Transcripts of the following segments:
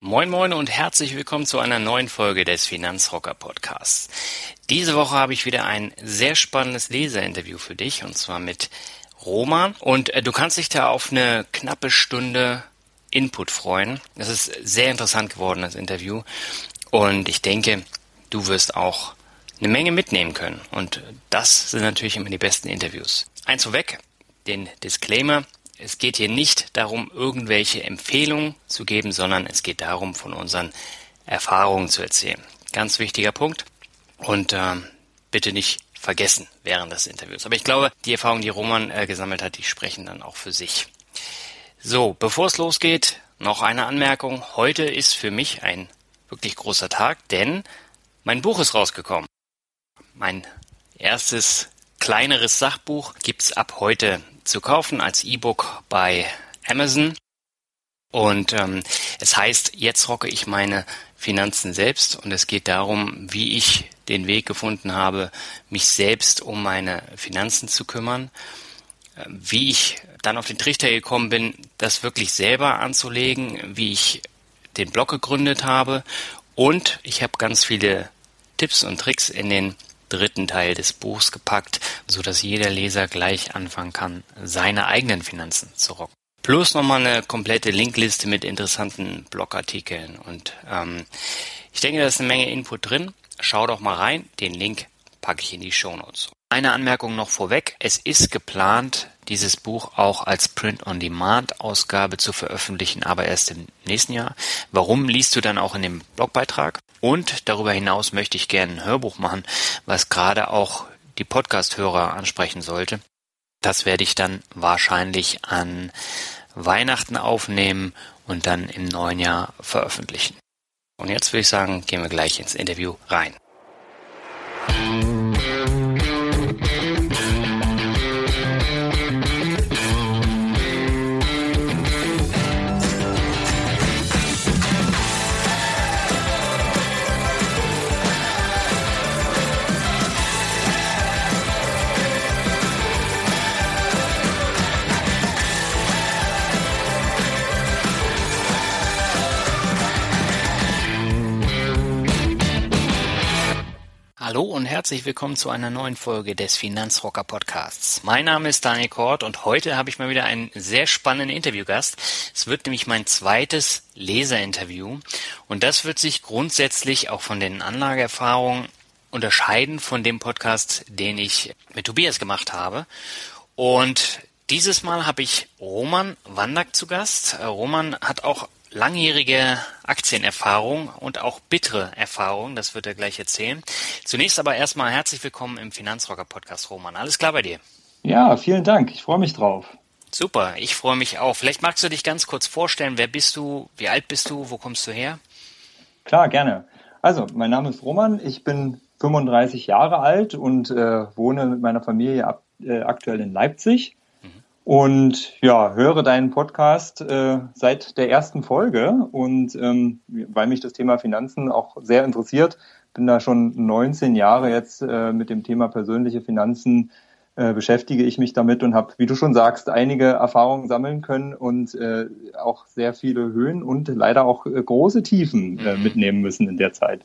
Moin moin und herzlich willkommen zu einer neuen Folge des Finanzrocker Podcasts. Diese Woche habe ich wieder ein sehr spannendes Leserinterview für dich und zwar mit Roman und äh, du kannst dich da auf eine knappe Stunde Input freuen. Es ist sehr interessant geworden, das Interview. Und ich denke, du wirst auch eine Menge mitnehmen können. Und das sind natürlich immer die besten Interviews. Eins vorweg, den Disclaimer. Es geht hier nicht darum, irgendwelche Empfehlungen zu geben, sondern es geht darum, von unseren Erfahrungen zu erzählen. Ganz wichtiger Punkt. Und äh, bitte nicht vergessen während des Interviews. Aber ich glaube, die Erfahrungen, die Roman äh, gesammelt hat, die sprechen dann auch für sich. So, bevor es losgeht, noch eine Anmerkung. Heute ist für mich ein wirklich großer Tag, denn mein Buch ist rausgekommen. Mein erstes kleineres Sachbuch gibt's ab heute zu kaufen als E-Book bei Amazon. Und ähm, es heißt, jetzt rocke ich meine Finanzen selbst und es geht darum, wie ich den Weg gefunden habe, mich selbst um meine Finanzen zu kümmern, äh, wie ich dann auf den Trichter gekommen bin, das wirklich selber anzulegen, wie ich den Blog gegründet habe. Und ich habe ganz viele Tipps und Tricks in den dritten Teil des Buchs gepackt, so dass jeder Leser gleich anfangen kann, seine eigenen Finanzen zu rocken. Plus nochmal eine komplette Linkliste mit interessanten Blogartikeln. Und ähm, ich denke, da ist eine Menge Input drin. Schau doch mal rein. Den Link packe ich in die Show Notes. Eine Anmerkung noch vorweg. Es ist geplant, dieses Buch auch als Print-on-Demand-Ausgabe zu veröffentlichen, aber erst im nächsten Jahr. Warum liest du dann auch in dem Blogbeitrag? Und darüber hinaus möchte ich gerne ein Hörbuch machen, was gerade auch die Podcast-Hörer ansprechen sollte. Das werde ich dann wahrscheinlich an Weihnachten aufnehmen und dann im neuen Jahr veröffentlichen. Und jetzt würde ich sagen, gehen wir gleich ins Interview rein. Hallo und herzlich willkommen zu einer neuen Folge des Finanzrocker Podcasts. Mein Name ist Daniel Kort und heute habe ich mal wieder einen sehr spannenden Interviewgast. Es wird nämlich mein zweites Leserinterview und das wird sich grundsätzlich auch von den Anlageerfahrungen unterscheiden von dem Podcast, den ich mit Tobias gemacht habe. Und dieses Mal habe ich Roman Wandak zu Gast. Roman hat auch langjährige Aktienerfahrung und auch bittere Erfahrung, das wird er gleich erzählen. Zunächst aber erstmal herzlich willkommen im Finanzrocker Podcast, Roman. Alles klar bei dir? Ja, vielen Dank. Ich freue mich drauf. Super, ich freue mich auch. Vielleicht magst du dich ganz kurz vorstellen. Wer bist du? Wie alt bist du? Wo kommst du her? Klar, gerne. Also, mein Name ist Roman. Ich bin 35 Jahre alt und äh, wohne mit meiner Familie ab, äh, aktuell in Leipzig. Und ja, höre deinen Podcast äh, seit der ersten Folge. Und ähm, weil mich das Thema Finanzen auch sehr interessiert, bin da schon 19 Jahre jetzt äh, mit dem Thema persönliche Finanzen äh, beschäftige ich mich damit und habe, wie du schon sagst, einige Erfahrungen sammeln können und äh, auch sehr viele Höhen und leider auch äh, große Tiefen äh, mhm. mitnehmen müssen in der Zeit.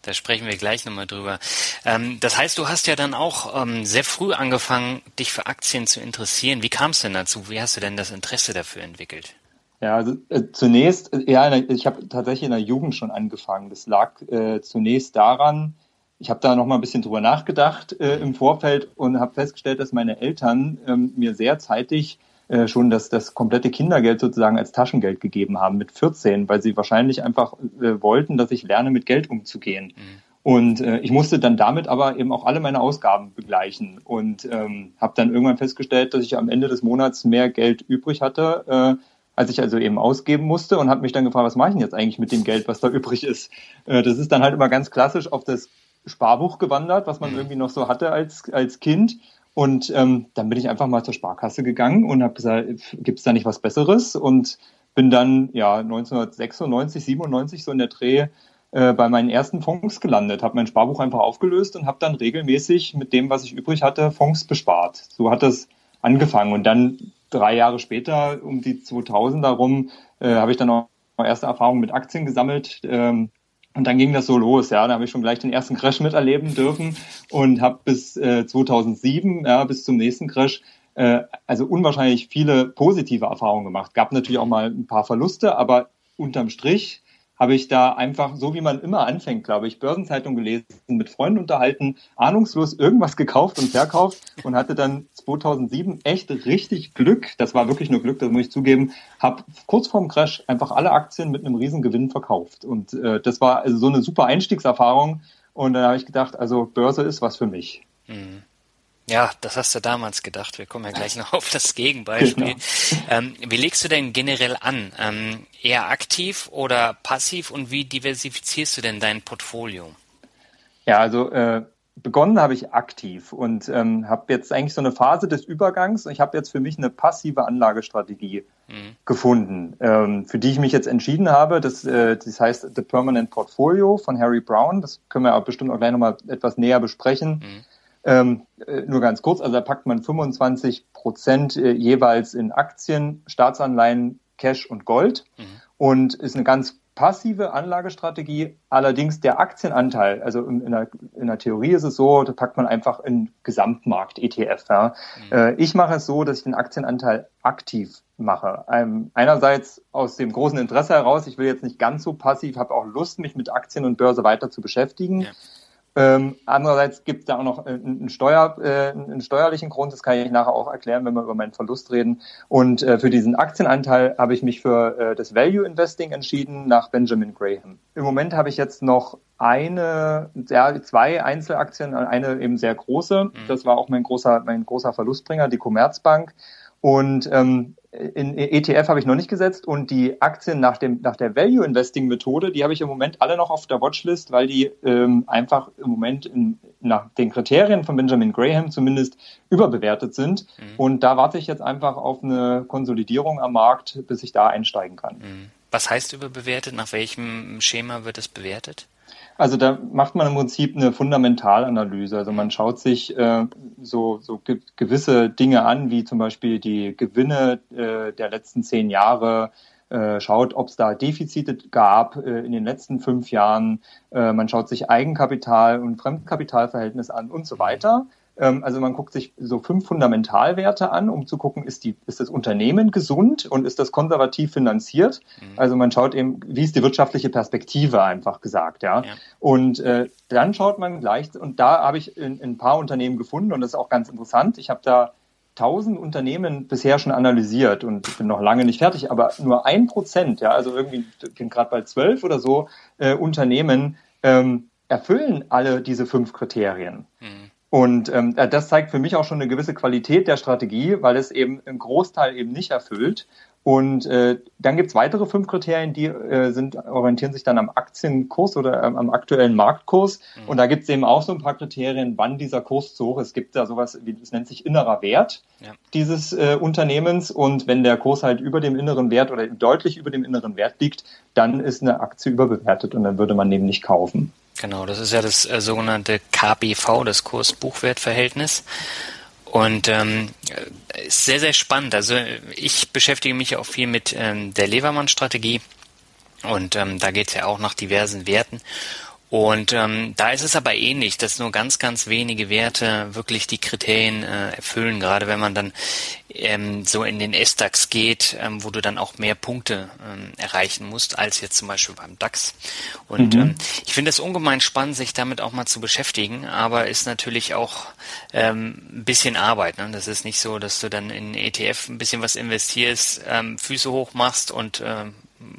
Da sprechen wir gleich nochmal drüber. Ähm, das heißt, du hast ja dann auch ähm, sehr früh angefangen, dich für Aktien zu interessieren. Wie kam es denn dazu? Wie hast du denn das Interesse dafür entwickelt? Ja, also äh, zunächst, äh, ja, ich habe tatsächlich in der Jugend schon angefangen. Das lag äh, zunächst daran, ich habe da noch mal ein bisschen drüber nachgedacht äh, im Vorfeld und habe festgestellt, dass meine Eltern ähm, mir sehr zeitig äh, schon das, das komplette Kindergeld sozusagen als Taschengeld gegeben haben mit 14, weil sie wahrscheinlich einfach äh, wollten, dass ich lerne, mit Geld umzugehen. Mhm. Und äh, ich musste dann damit aber eben auch alle meine Ausgaben begleichen und ähm, habe dann irgendwann festgestellt, dass ich am Ende des Monats mehr Geld übrig hatte, äh, als ich also eben ausgeben musste und habe mich dann gefragt, was mache ich denn jetzt eigentlich mit dem Geld, was da übrig ist. Äh, das ist dann halt immer ganz klassisch auf das Sparbuch gewandert, was man mhm. irgendwie noch so hatte als, als Kind. Und ähm, dann bin ich einfach mal zur Sparkasse gegangen und habe gesagt, gibt es da nicht was Besseres? Und bin dann ja 1996, 97 so in der Dreh äh, bei meinen ersten Fonds gelandet, habe mein Sparbuch einfach aufgelöst und habe dann regelmäßig mit dem, was ich übrig hatte, Fonds bespart. So hat das angefangen. Und dann drei Jahre später, um die 2000 darum, äh, habe ich dann auch erste Erfahrungen mit Aktien gesammelt. Ähm, und dann ging das so los, ja. Da habe ich schon gleich den ersten Crash miterleben dürfen und habe bis äh, 2007, ja, bis zum nächsten Crash, äh, also unwahrscheinlich viele positive Erfahrungen gemacht. Gab natürlich auch mal ein paar Verluste, aber unterm Strich habe ich da einfach, so wie man immer anfängt, glaube ich, Börsenzeitung gelesen, mit Freunden unterhalten, ahnungslos irgendwas gekauft und verkauft und hatte dann 2007 echt richtig Glück. Das war wirklich nur Glück, das muss ich zugeben. Habe kurz vorm Crash einfach alle Aktien mit einem riesen Gewinn verkauft. Und äh, das war also so eine super Einstiegserfahrung. Und dann habe ich gedacht, also Börse ist was für mich. Mhm. Ja, das hast du damals gedacht. Wir kommen ja gleich noch auf das Gegenbeispiel. Genau. Ähm, wie legst du denn generell an? Ähm, eher aktiv oder passiv und wie diversifizierst du denn dein Portfolio? Ja, also äh, begonnen habe ich aktiv und ähm, habe jetzt eigentlich so eine Phase des Übergangs. Ich habe jetzt für mich eine passive Anlagestrategie mhm. gefunden, ähm, für die ich mich jetzt entschieden habe. Das, äh, das heißt The Permanent Portfolio von Harry Brown. Das können wir auch bestimmt auch gleich nochmal etwas näher besprechen. Mhm ähm, äh, nur ganz kurz, also da packt man 25 Prozent äh, jeweils in Aktien, Staatsanleihen, Cash und Gold mhm. und ist eine ganz passive Anlagestrategie. Allerdings der Aktienanteil, also in, in, der, in der Theorie ist es so, da packt man einfach in Gesamtmarkt ETF. Ja. Mhm. Äh, ich mache es so, dass ich den Aktienanteil aktiv mache. Ähm, einerseits aus dem großen Interesse heraus, ich will jetzt nicht ganz so passiv, habe auch Lust, mich mit Aktien und Börse weiter zu beschäftigen. Ja. Ähm, andererseits gibt es da auch noch einen, Steuer, äh, einen steuerlichen Grund, das kann ich nachher auch erklären, wenn wir über meinen Verlust reden. Und äh, für diesen Aktienanteil habe ich mich für äh, das Value Investing entschieden nach Benjamin Graham. Im Moment habe ich jetzt noch eine, ja, zwei Einzelaktien, eine eben sehr große. Mhm. Das war auch mein großer, mein großer Verlustbringer, die Commerzbank. Und ähm, in ETF habe ich noch nicht gesetzt und die Aktien nach, dem, nach der Value Investing Methode, die habe ich im Moment alle noch auf der Watchlist, weil die ähm, einfach im Moment in, nach den Kriterien von Benjamin Graham zumindest überbewertet sind. Mhm. Und da warte ich jetzt einfach auf eine Konsolidierung am Markt, bis ich da einsteigen kann. Mhm. Was heißt überbewertet? Nach welchem Schema wird es bewertet? Also da macht man im Prinzip eine Fundamentalanalyse. Also man schaut sich äh, so, so ge gewisse Dinge an, wie zum Beispiel die Gewinne äh, der letzten zehn Jahre, äh, schaut, ob es da Defizite gab äh, in den letzten fünf Jahren. Äh, man schaut sich Eigenkapital und Fremdkapitalverhältnis an und so weiter. Ähm, also man guckt sich so fünf Fundamentalwerte an, um zu gucken, ist, die, ist das Unternehmen gesund und ist das konservativ finanziert? Mhm. Also man schaut eben, wie ist die wirtschaftliche Perspektive einfach gesagt, ja. ja. Und äh, dann schaut man gleich, und da habe ich in, in ein paar Unternehmen gefunden und das ist auch ganz interessant. Ich habe da tausend Unternehmen bisher schon analysiert und ich bin noch lange nicht fertig, aber nur ein Prozent, ja, also irgendwie, ich bin gerade bei zwölf oder so äh, Unternehmen ähm, erfüllen alle diese fünf Kriterien. Mhm. Und ähm, äh, das zeigt für mich auch schon eine gewisse Qualität der Strategie, weil es eben einen Großteil eben nicht erfüllt. Und äh, dann gibt's weitere fünf Kriterien, die äh, sind, orientieren sich dann am Aktienkurs oder ähm, am aktuellen Marktkurs. Mhm. Und da gibt's eben auch so ein paar Kriterien, wann dieser Kurs zu hoch ist. Es gibt da sowas, wie das nennt sich innerer Wert ja. dieses äh, Unternehmens. Und wenn der Kurs halt über dem inneren Wert oder deutlich über dem inneren Wert liegt, dann ist eine Aktie überbewertet und dann würde man eben nicht kaufen. Genau, das ist ja das äh, sogenannte KBV, das Kurs-Buchwert-Verhältnis. Und ähm, ist sehr, sehr spannend. Also ich beschäftige mich auch viel mit ähm, der Levermann-Strategie. Und ähm, da geht es ja auch nach diversen Werten. Und ähm, da ist es aber ähnlich, dass nur ganz, ganz wenige Werte wirklich die Kriterien äh, erfüllen, gerade wenn man dann ähm, so in den S-DAX geht, ähm, wo du dann auch mehr Punkte ähm, erreichen musst, als jetzt zum Beispiel beim DAX. Und mhm. ähm, ich finde es ungemein spannend, sich damit auch mal zu beschäftigen, aber ist natürlich auch ähm, ein bisschen Arbeit. Ne? Das ist nicht so, dass du dann in ETF ein bisschen was investierst, ähm, Füße hoch machst und ähm,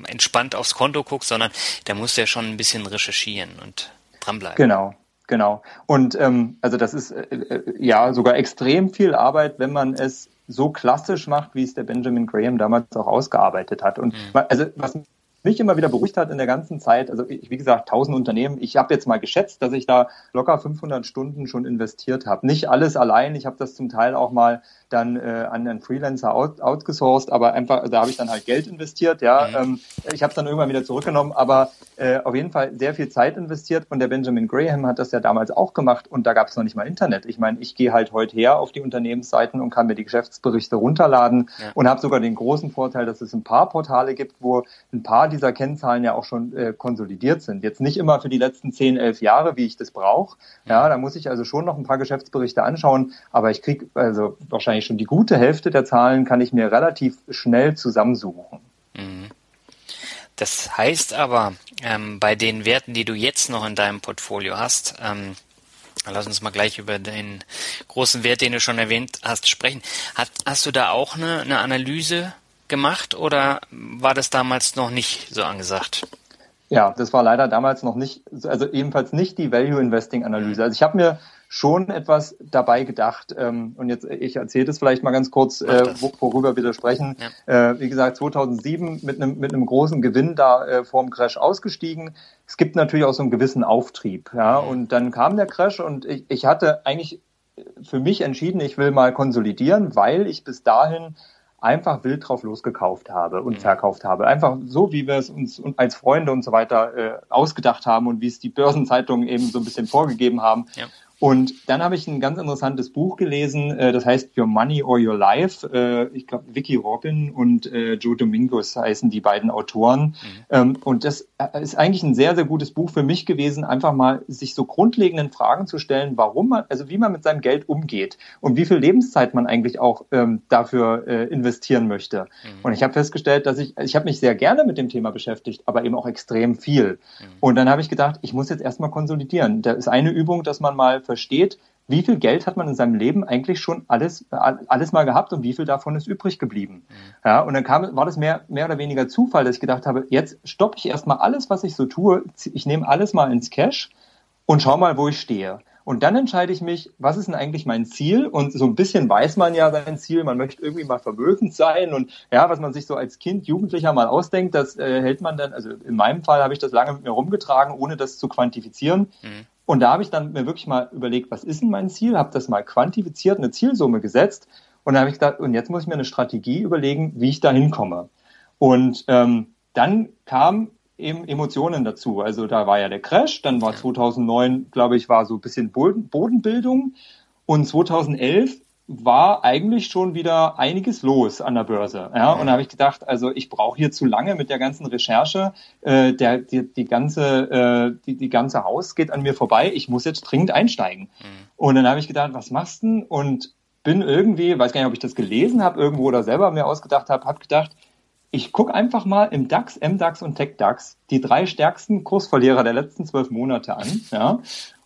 entspannt aufs Konto guckst, sondern da musst du ja schon ein bisschen recherchieren und dranbleiben. Genau. Genau. Und ähm, also das ist äh, äh, ja sogar extrem viel Arbeit, wenn man es so klassisch macht, wie es der Benjamin Graham damals auch ausgearbeitet hat. Und mhm. also was mich immer wieder beruhigt hat in der ganzen Zeit, also ich, wie gesagt, 1000 Unternehmen, ich habe jetzt mal geschätzt, dass ich da locker 500 Stunden schon investiert habe. Nicht alles allein, ich habe das zum Teil auch mal dann äh, an einen Freelancer out, outgesourced, aber einfach, da habe ich dann halt Geld investiert, ja. Mhm. Ähm, ich habe es dann irgendwann wieder zurückgenommen, aber äh, auf jeden Fall sehr viel Zeit investiert und der Benjamin Graham hat das ja damals auch gemacht und da gab es noch nicht mal Internet. Ich meine, ich gehe halt heute her auf die Unternehmensseiten und kann mir die Geschäftsberichte runterladen ja. und habe sogar den großen Vorteil, dass es ein paar Portale gibt, wo ein paar dieser Kennzahlen ja auch schon äh, konsolidiert sind. Jetzt nicht immer für die letzten 10, 11 Jahre, wie ich das brauche. Ja, da muss ich also schon noch ein paar Geschäftsberichte anschauen, aber ich kriege also wahrscheinlich schon die gute Hälfte der Zahlen kann ich mir relativ schnell zusammensuchen. Mhm. Das heißt aber, ähm, bei den Werten, die du jetzt noch in deinem Portfolio hast, ähm, lass uns mal gleich über den großen Wert, den du schon erwähnt hast, sprechen. Hat, hast du da auch eine, eine Analyse gemacht oder war das damals noch nicht so angesagt? Ja, das war leider damals noch nicht, also ebenfalls nicht die Value Investing Analyse. Also ich habe mir schon etwas dabei gedacht. Ähm, und jetzt, ich erzähle das vielleicht mal ganz kurz, äh, worüber wir da sprechen. Ja. Äh, wie gesagt, 2007 mit einem, mit einem großen Gewinn da äh, vorm Crash ausgestiegen. Es gibt natürlich auch so einen gewissen Auftrieb. Ja, mhm. und dann kam der Crash und ich, ich hatte eigentlich für mich entschieden, ich will mal konsolidieren, weil ich bis dahin einfach wild drauf losgekauft habe und mhm. verkauft habe. Einfach so, wie wir es uns als Freunde und so weiter äh, ausgedacht haben und wie es die Börsenzeitungen eben so ein bisschen vorgegeben haben. Ja. Und dann habe ich ein ganz interessantes Buch gelesen, äh, das heißt Your Money or Your Life. Äh, ich glaube, Vicky Robin und äh, Joe Domingos heißen die beiden Autoren. Mhm. Ähm, und das äh, ist eigentlich ein sehr, sehr gutes Buch für mich gewesen, einfach mal sich so grundlegenden Fragen zu stellen, warum man, also wie man mit seinem Geld umgeht und wie viel Lebenszeit man eigentlich auch ähm, dafür äh, investieren möchte. Mhm. Und ich habe festgestellt, dass ich, ich habe mich sehr gerne mit dem Thema beschäftigt, aber eben auch extrem viel. Mhm. Und dann habe ich gedacht, ich muss jetzt erstmal konsolidieren. Da ist eine Übung, dass man mal versteht, wie viel Geld hat man in seinem Leben eigentlich schon alles, alles mal gehabt und wie viel davon ist übrig geblieben. Mhm. Ja, und dann kam, war das mehr, mehr oder weniger Zufall, dass ich gedacht habe, jetzt stoppe ich erstmal alles, was ich so tue, ich nehme alles mal ins Cash und schau mal, wo ich stehe. Und dann entscheide ich mich, was ist denn eigentlich mein Ziel? Und so ein bisschen weiß man ja sein Ziel, man möchte irgendwie mal vermögend sein und ja, was man sich so als Kind, Jugendlicher mal ausdenkt, das äh, hält man dann, also in meinem Fall habe ich das lange mit mir rumgetragen, ohne das zu quantifizieren. Mhm. Und da habe ich dann mir wirklich mal überlegt, was ist denn mein Ziel? Habe das mal quantifiziert, eine Zielsumme gesetzt. Und dann habe ich gedacht, und jetzt muss ich mir eine Strategie überlegen, wie ich da hinkomme. Und ähm, dann kam eben Emotionen dazu. Also da war ja der Crash, dann war 2009, glaube ich, war so ein bisschen Bodenbildung. Und 2011 war eigentlich schon wieder einiges los an der Börse. Ja? Und da habe ich gedacht, also ich brauche hier zu lange mit der ganzen Recherche. Äh, der, die, die, ganze, äh, die, die ganze Haus geht an mir vorbei. Ich muss jetzt dringend einsteigen. Mhm. Und dann habe ich gedacht, was machst du denn? Und bin irgendwie, weiß gar nicht, ob ich das gelesen habe irgendwo oder selber mir ausgedacht habe, habe gedacht, ich gucke einfach mal im DAX, MDAX und TechDAX die drei stärksten Kursverlierer der letzten zwölf Monate an. Ja?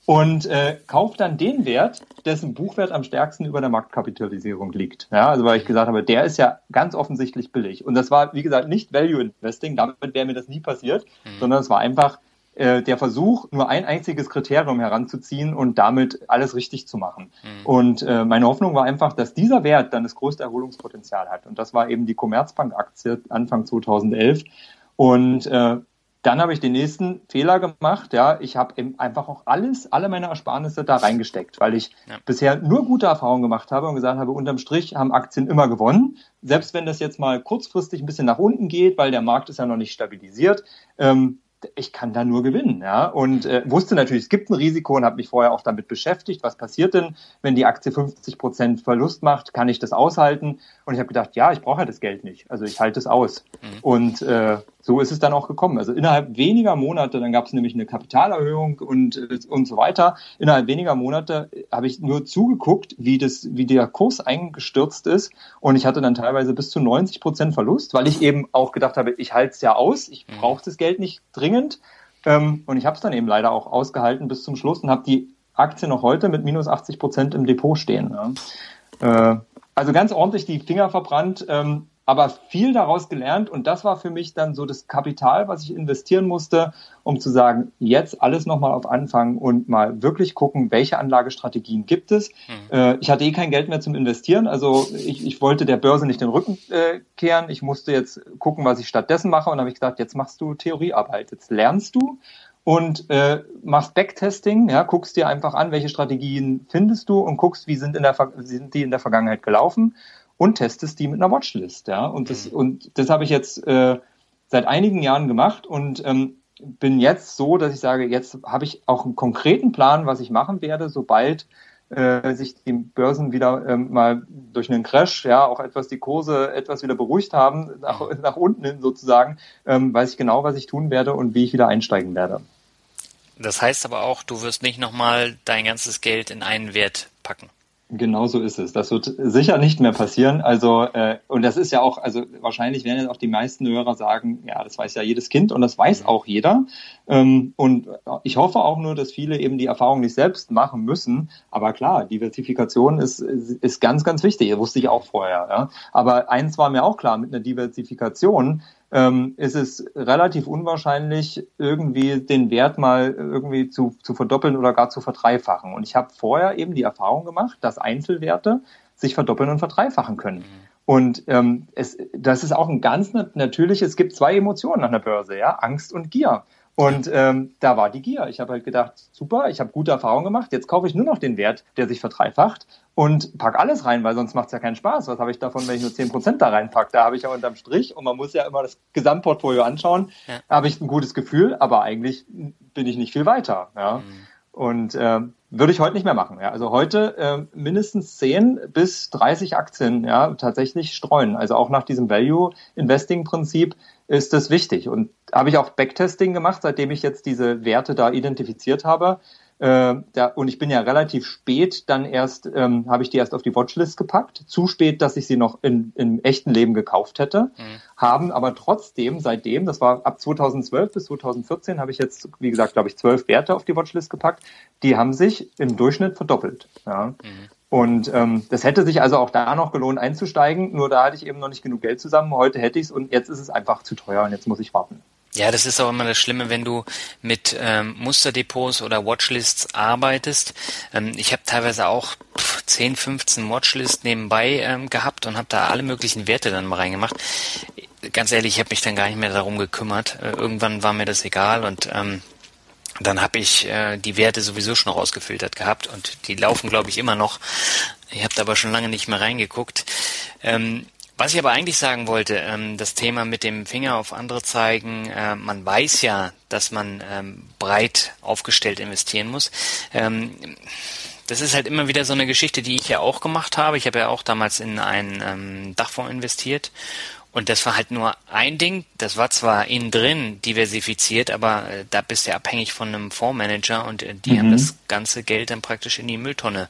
Und äh, kauft dann den Wert, dessen Buchwert am stärksten über der Marktkapitalisierung liegt. Ja, also weil ich gesagt habe, der ist ja ganz offensichtlich billig. Und das war, wie gesagt, nicht Value Investing, damit wäre mir das nie passiert, mhm. sondern es war einfach äh, der Versuch, nur ein einziges Kriterium heranzuziehen und damit alles richtig zu machen. Mhm. Und äh, meine Hoffnung war einfach, dass dieser Wert dann das größte Erholungspotenzial hat. Und das war eben die Commerzbank-Aktie Anfang 2011. Und äh, dann habe ich den nächsten Fehler gemacht. Ja, ich habe eben einfach auch alles, alle meine Ersparnisse da reingesteckt, weil ich ja. bisher nur gute Erfahrungen gemacht habe und gesagt habe, unterm Strich haben Aktien immer gewonnen. Selbst wenn das jetzt mal kurzfristig ein bisschen nach unten geht, weil der Markt ist ja noch nicht stabilisiert. Ähm, ich kann da nur gewinnen, ja. Und äh, wusste natürlich, es gibt ein Risiko und habe mich vorher auch damit beschäftigt. Was passiert denn, wenn die Aktie 50 Prozent Verlust macht? Kann ich das aushalten? Und ich habe gedacht, ja, ich brauche ja das Geld nicht. Also ich halte es aus. Mhm. Und äh, so ist es dann auch gekommen. Also innerhalb weniger Monate, dann gab es nämlich eine Kapitalerhöhung und, äh, und so weiter. Innerhalb weniger Monate habe ich nur zugeguckt, wie das, wie der Kurs eingestürzt ist. Und ich hatte dann teilweise bis zu 90 Prozent Verlust, weil ich eben auch gedacht habe, ich halte es ja aus, ich mhm. brauche das Geld nicht dringend. Ähm, und ich habe es dann eben leider auch ausgehalten bis zum Schluss und habe die Aktie noch heute mit minus 80 Prozent im Depot stehen. Äh, also ganz ordentlich die Finger verbrannt. Aber viel daraus gelernt. Und das war für mich dann so das Kapital, was ich investieren musste, um zu sagen, jetzt alles nochmal auf Anfang und mal wirklich gucken, welche Anlagestrategien gibt es. Äh, ich hatte eh kein Geld mehr zum Investieren, also ich, ich wollte der Börse nicht den Rücken äh, kehren. Ich musste jetzt gucken, was ich stattdessen mache. Und habe ich gesagt, jetzt machst du Theoriearbeit, jetzt lernst du und äh, machst Backtesting, ja, guckst dir einfach an, welche Strategien findest du und guckst, wie sind, in der, sind die in der Vergangenheit gelaufen und testest die mit einer Watchlist. Ja? Und das, mhm. und das habe ich jetzt äh, seit einigen Jahren gemacht und ähm, bin jetzt so, dass ich sage, jetzt habe ich auch einen konkreten Plan, was ich machen werde, sobald äh, sich die Börsen wieder ähm, mal durch einen Crash, ja, auch etwas die Kurse etwas wieder beruhigt haben, nach, mhm. nach unten hin sozusagen, ähm, weiß ich genau, was ich tun werde und wie ich wieder einsteigen werde. Das heißt aber auch, du wirst nicht nochmal dein ganzes Geld in einen Wert packen. Genau so ist es. Das wird sicher nicht mehr passieren. Also äh, und das ist ja auch, also wahrscheinlich werden jetzt auch die meisten Hörer sagen, ja, das weiß ja jedes Kind und das weiß auch jeder. Ähm, und ich hoffe auch nur, dass viele eben die Erfahrung nicht selbst machen müssen. Aber klar, Diversifikation ist ist ganz ganz wichtig. Das wusste ich auch vorher. Ja. Aber eins war mir auch klar: Mit einer Diversifikation ähm, ist es relativ unwahrscheinlich, irgendwie den Wert mal irgendwie zu, zu verdoppeln oder gar zu verdreifachen. Und ich habe vorher eben die Erfahrung gemacht, dass Einzelwerte sich verdoppeln und verdreifachen können. Mhm. Und ähm, es, das ist auch ein ganz natürliches, es gibt zwei Emotionen an der Börse, ja, Angst und Gier. Und ähm, da war die Gier. Ich habe halt gedacht, super, ich habe gute Erfahrungen gemacht, jetzt kaufe ich nur noch den Wert, der sich verdreifacht und pack alles rein, weil sonst macht es ja keinen Spaß. Was habe ich davon, wenn ich nur zehn Prozent da reinpacke? Da habe ich ja unterm Strich und man muss ja immer das Gesamtportfolio anschauen. Ja. Da habe ich ein gutes Gefühl, aber eigentlich bin ich nicht viel weiter. Ja. Mhm. Und äh, würde ich heute nicht mehr machen. Ja. Also heute äh, mindestens 10 bis 30 Aktien ja, tatsächlich streuen. Also auch nach diesem Value-Investing-Prinzip ist das wichtig. Und habe ich auch Backtesting gemacht, seitdem ich jetzt diese Werte da identifiziert habe. Äh, da, und ich bin ja relativ spät dann erst, ähm, habe ich die erst auf die Watchlist gepackt. Zu spät, dass ich sie noch in, im echten Leben gekauft hätte. Mhm. Haben aber trotzdem seitdem, das war ab 2012 bis 2014, habe ich jetzt, wie gesagt, glaube ich, zwölf Werte auf die Watchlist gepackt. Die haben sich im Durchschnitt verdoppelt. Ja. Mhm. Und ähm, das hätte sich also auch da noch gelohnt einzusteigen, nur da hatte ich eben noch nicht genug Geld zusammen. Heute hätte ich es und jetzt ist es einfach zu teuer und jetzt muss ich warten. Ja, das ist auch immer das Schlimme, wenn du mit ähm, Musterdepots oder Watchlists arbeitest. Ähm, ich habe teilweise auch 10, 15 Watchlists nebenbei ähm, gehabt und habe da alle möglichen Werte dann mal reingemacht. Ganz ehrlich, ich habe mich dann gar nicht mehr darum gekümmert. Äh, irgendwann war mir das egal und ähm, dann habe ich äh, die Werte sowieso schon rausgefiltert gehabt und die laufen, glaube ich, immer noch. Ihr habt aber schon lange nicht mehr reingeguckt. Ähm, was ich aber eigentlich sagen wollte, ähm, das Thema mit dem Finger auf andere zeigen, äh, man weiß ja, dass man ähm, breit aufgestellt investieren muss. Ähm, das ist halt immer wieder so eine Geschichte, die ich ja auch gemacht habe. Ich habe ja auch damals in einen ähm, Dachfonds investiert und das war halt nur ein Ding. Das war zwar innen drin diversifiziert, aber äh, da bist du abhängig von einem Fondsmanager und äh, die mhm. haben das ganze Geld dann praktisch in die Mülltonne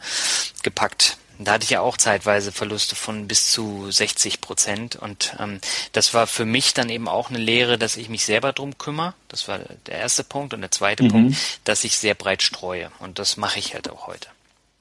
gepackt. Da hatte ich ja auch zeitweise Verluste von bis zu 60 Prozent. Und ähm, das war für mich dann eben auch eine Lehre, dass ich mich selber drum kümmere. Das war der erste Punkt. Und der zweite mhm. Punkt, dass ich sehr breit streue. Und das mache ich halt auch heute.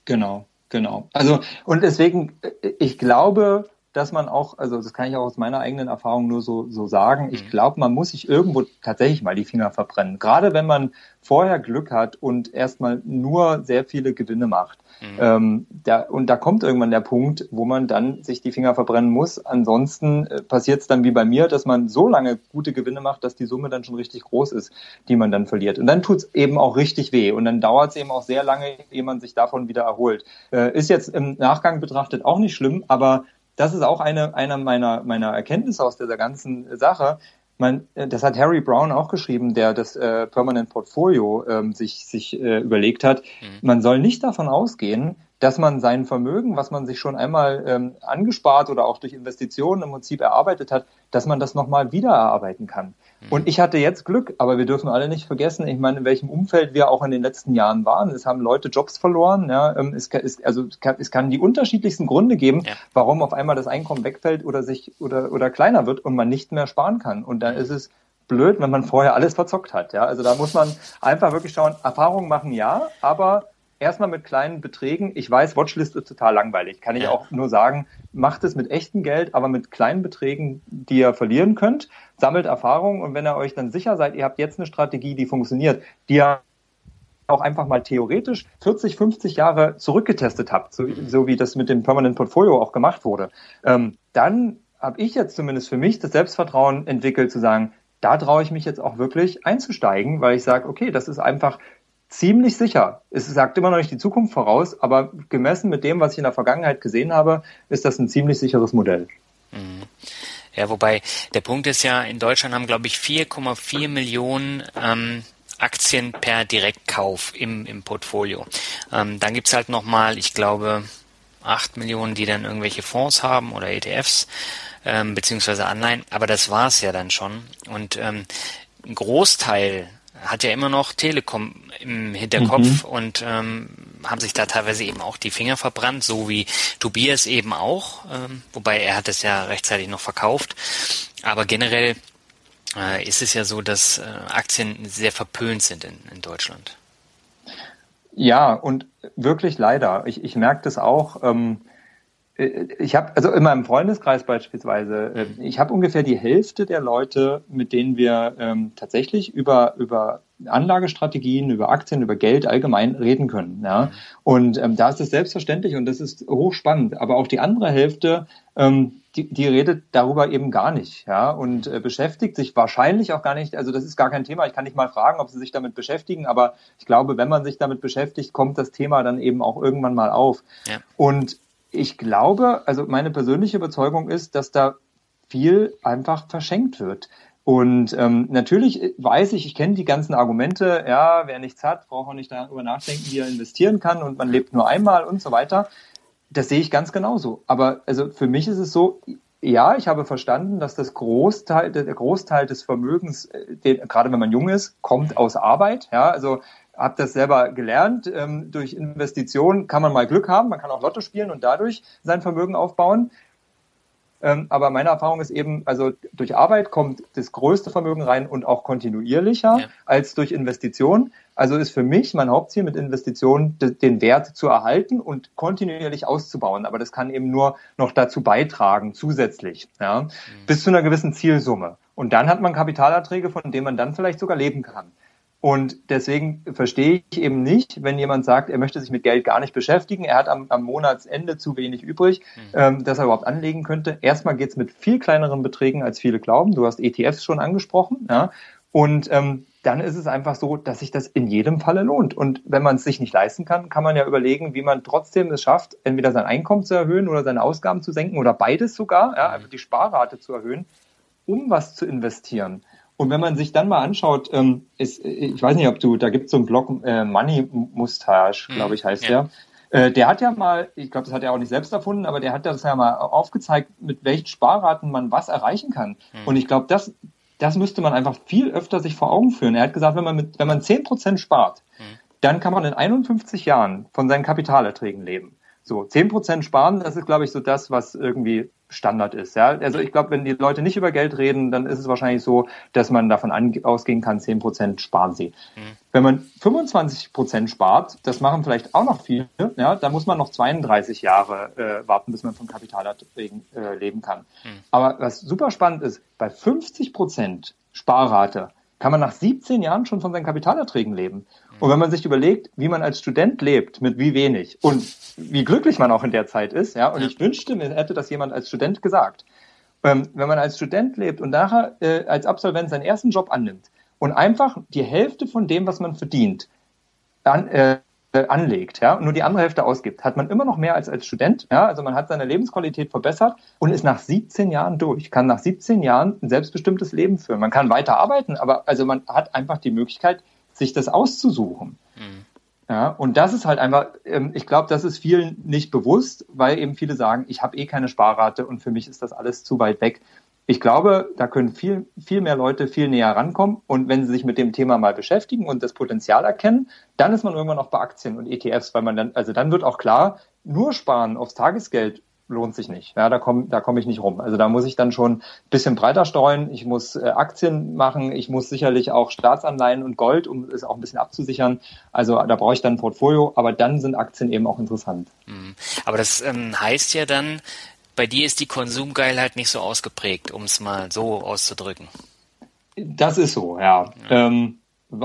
Genau, genau. Also, und deswegen, äh, ich glaube, dass man auch, also das kann ich auch aus meiner eigenen Erfahrung nur so, so sagen, ich mhm. glaube, man muss sich irgendwo tatsächlich mal die Finger verbrennen. Gerade wenn man vorher Glück hat und erstmal nur sehr viele Gewinne macht. Mhm. Ähm, da, und da kommt irgendwann der Punkt, wo man dann sich die Finger verbrennen muss. Ansonsten äh, passiert es dann wie bei mir, dass man so lange gute Gewinne macht, dass die Summe dann schon richtig groß ist, die man dann verliert. Und dann tut es eben auch richtig weh. Und dann dauert es eben auch sehr lange, ehe man sich davon wieder erholt. Äh, ist jetzt im Nachgang betrachtet auch nicht schlimm, aber das ist auch eine, eine meiner, meiner Erkenntnisse aus dieser ganzen Sache. Man, äh, das hat Harry Brown auch geschrieben, der das äh, Permanent Portfolio ähm, sich, sich äh, überlegt hat. Mhm. Man soll nicht davon ausgehen, dass man sein Vermögen, was man sich schon einmal ähm, angespart oder auch durch Investitionen im Prinzip erarbeitet hat, dass man das nochmal wieder erarbeiten kann. Mhm. Und ich hatte jetzt Glück, aber wir dürfen alle nicht vergessen, ich meine, in welchem Umfeld wir auch in den letzten Jahren waren. Es haben Leute Jobs verloren. Ja, ähm, es, kann, es, also es kann, es kann die unterschiedlichsten Gründe geben, ja. warum auf einmal das Einkommen wegfällt oder sich oder, oder kleiner wird und man nicht mehr sparen kann. Und dann ist es blöd, wenn man vorher alles verzockt hat. Ja, also da muss man einfach wirklich schauen, Erfahrungen machen ja, aber erstmal mit kleinen Beträgen. Ich weiß, Watchlist ist total langweilig. Kann ich ja. auch nur sagen, macht es mit echtem Geld, aber mit kleinen Beträgen, die ihr verlieren könnt. Sammelt Erfahrung und wenn ihr euch dann sicher seid, ihr habt jetzt eine Strategie, die funktioniert, die ihr auch einfach mal theoretisch 40, 50 Jahre zurückgetestet habt, so, so wie das mit dem Permanent Portfolio auch gemacht wurde, ähm, dann habe ich jetzt zumindest für mich das Selbstvertrauen entwickelt zu sagen, da traue ich mich jetzt auch wirklich einzusteigen, weil ich sage, okay, das ist einfach ziemlich sicher. Es sagt immer noch nicht die Zukunft voraus, aber gemessen mit dem, was ich in der Vergangenheit gesehen habe, ist das ein ziemlich sicheres Modell. Mhm. Ja, wobei der Punkt ist ja, in Deutschland haben, glaube ich, 4,4 Millionen ähm, Aktien per Direktkauf im, im Portfolio. Ähm, dann gibt's halt nochmal, ich glaube, 8 Millionen, die dann irgendwelche Fonds haben oder ETFs ähm, beziehungsweise Anleihen, aber das war's ja dann schon. Und ähm, ein Großteil hat ja immer noch Telekom im Hinterkopf mhm. und ähm, haben sich da teilweise eben auch die Finger verbrannt, so wie Tobias eben auch, ähm, wobei er hat es ja rechtzeitig noch verkauft. Aber generell äh, ist es ja so, dass äh, Aktien sehr verpönt sind in, in Deutschland. Ja, und wirklich leider. Ich, ich merke das auch. Ähm, äh, ich habe, also in meinem Freundeskreis beispielsweise, äh, ich habe ungefähr die Hälfte der Leute, mit denen wir ähm, tatsächlich über, über Anlagestrategien, über Aktien, über Geld allgemein reden können. Ja? Und ähm, da ist es selbstverständlich und das ist hochspannend. Aber auch die andere Hälfte, ähm, die, die redet darüber eben gar nicht, ja, und äh, beschäftigt sich wahrscheinlich auch gar nicht, also das ist gar kein Thema. Ich kann nicht mal fragen, ob sie sich damit beschäftigen, aber ich glaube, wenn man sich damit beschäftigt, kommt das Thema dann eben auch irgendwann mal auf. Ja. Und ich glaube, also meine persönliche Überzeugung ist, dass da viel einfach verschenkt wird. Und ähm, natürlich weiß ich, ich kenne die ganzen Argumente, ja, wer nichts hat, braucht auch nicht darüber nachdenken, wie er investieren kann und man lebt nur einmal und so weiter. Das sehe ich ganz genauso. Aber also für mich ist es so, ja, ich habe verstanden, dass das Großteil, der Großteil des Vermögens, äh, den, gerade wenn man jung ist, kommt aus Arbeit. Ja, also habe das selber gelernt. Ähm, durch Investitionen kann man mal Glück haben, man kann auch Lotto spielen und dadurch sein Vermögen aufbauen. Ähm, aber meine Erfahrung ist eben, also durch Arbeit kommt das größte Vermögen rein und auch kontinuierlicher ja. als durch Investitionen. Also ist für mich mein Hauptziel mit Investitionen, den Wert zu erhalten und kontinuierlich auszubauen. Aber das kann eben nur noch dazu beitragen, zusätzlich, ja, mhm. bis zu einer gewissen Zielsumme. Und dann hat man Kapitalerträge, von denen man dann vielleicht sogar leben kann. Und deswegen verstehe ich eben nicht, wenn jemand sagt, er möchte sich mit Geld gar nicht beschäftigen, er hat am, am Monatsende zu wenig übrig, mhm. ähm, dass er überhaupt anlegen könnte. Erstmal geht es mit viel kleineren Beträgen, als viele glauben. Du hast ETFs schon angesprochen. Ja? Und ähm, dann ist es einfach so, dass sich das in jedem Falle lohnt. Und wenn man es sich nicht leisten kann, kann man ja überlegen, wie man trotzdem es schafft, entweder sein Einkommen zu erhöhen oder seine Ausgaben zu senken oder beides sogar, ja, einfach die Sparrate zu erhöhen, um was zu investieren. Und wenn man sich dann mal anschaut, ähm, ist, ich weiß nicht, ob du, da gibt es so einen Blog, äh, Money Mustache, glaube ich, heißt ja. der. Äh, der hat ja mal, ich glaube, das hat er auch nicht selbst erfunden, aber der hat das ja mal aufgezeigt, mit welchen Sparraten man was erreichen kann. Mhm. Und ich glaube, das, das müsste man einfach viel öfter sich vor Augen führen. Er hat gesagt, wenn man mit, wenn man 10% spart, mhm. dann kann man in 51 Jahren von seinen Kapitalerträgen leben. So, 10% sparen, das ist, glaube ich, so das, was irgendwie Standard ist. Ja? Also ich glaube, wenn die Leute nicht über Geld reden, dann ist es wahrscheinlich so, dass man davon ausgehen kann, 10% sparen sie. Mhm. Wenn man 25% spart, das machen vielleicht auch noch viele, ja, da muss man noch 32 Jahre äh, warten, bis man von Kapitalerträgen äh, leben kann. Mhm. Aber was super spannend ist, bei 50% Sparrate kann man nach 17 Jahren schon von seinen Kapitalerträgen leben. Und wenn man sich überlegt, wie man als Student lebt, mit wie wenig und wie glücklich man auch in der Zeit ist, ja, und ich wünschte, mir hätte das jemand als Student gesagt. Ähm, wenn man als Student lebt und nachher äh, als Absolvent seinen ersten Job annimmt und einfach die Hälfte von dem, was man verdient, an, äh, anlegt, ja, und nur die andere Hälfte ausgibt, hat man immer noch mehr als als Student, ja, also man hat seine Lebensqualität verbessert und ist nach 17 Jahren durch, kann nach 17 Jahren ein selbstbestimmtes Leben führen. Man kann weiter arbeiten, aber also man hat einfach die Möglichkeit, sich das auszusuchen. Mhm. Ja, und das ist halt einfach, ähm, ich glaube, das ist vielen nicht bewusst, weil eben viele sagen, ich habe eh keine Sparrate und für mich ist das alles zu weit weg. Ich glaube, da können viel, viel mehr Leute viel näher rankommen. Und wenn sie sich mit dem Thema mal beschäftigen und das Potenzial erkennen, dann ist man irgendwann auch bei Aktien und ETFs, weil man dann, also dann wird auch klar, nur sparen aufs Tagesgeld lohnt sich nicht. Ja, da komme da komm ich nicht rum. Also da muss ich dann schon ein bisschen breiter streuen. Ich muss äh, Aktien machen. Ich muss sicherlich auch Staatsanleihen und Gold, um es auch ein bisschen abzusichern. Also da brauche ich dann ein Portfolio. Aber dann sind Aktien eben auch interessant. Mhm. Aber das ähm, heißt ja dann, bei dir ist die Konsumgeilheit nicht so ausgeprägt, um es mal so auszudrücken. Das ist so, ja. ja. Ähm,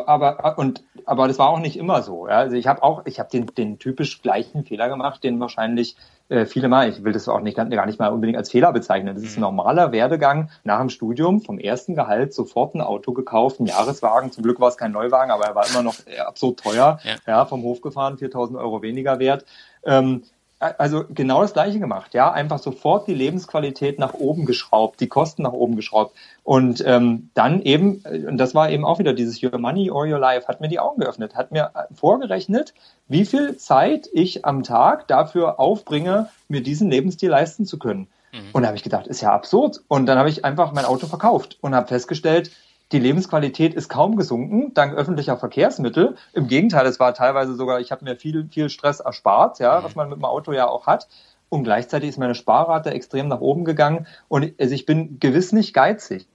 aber und aber das war auch nicht immer so. Ja. Also ich habe auch, ich habe den, den typisch gleichen Fehler gemacht, den wahrscheinlich äh, viele mal. Ich will das auch nicht gar nicht mal unbedingt als Fehler bezeichnen. Das ist ein mhm. normaler Werdegang nach dem Studium vom ersten Gehalt sofort ein Auto gekauft, ein Jahreswagen. Zum Glück war es kein Neuwagen, aber er war immer noch absurd teuer. Ja, ja vom Hof gefahren, 4.000 Euro weniger wert. Ähm, also genau das Gleiche gemacht, ja, einfach sofort die Lebensqualität nach oben geschraubt, die Kosten nach oben geschraubt und ähm, dann eben, äh, und das war eben auch wieder dieses Your Money or Your Life, hat mir die Augen geöffnet, hat mir äh, vorgerechnet, wie viel Zeit ich am Tag dafür aufbringe, mir diesen Lebensstil leisten zu können. Mhm. Und da habe ich gedacht, ist ja absurd. Und dann habe ich einfach mein Auto verkauft und habe festgestellt, die Lebensqualität ist kaum gesunken, dank öffentlicher Verkehrsmittel. Im Gegenteil, es war teilweise sogar, ich habe mir viel, viel Stress erspart, ja, mhm. was man mit dem Auto ja auch hat. Und gleichzeitig ist meine Sparrate extrem nach oben gegangen. Und also ich bin gewiss nicht geizig.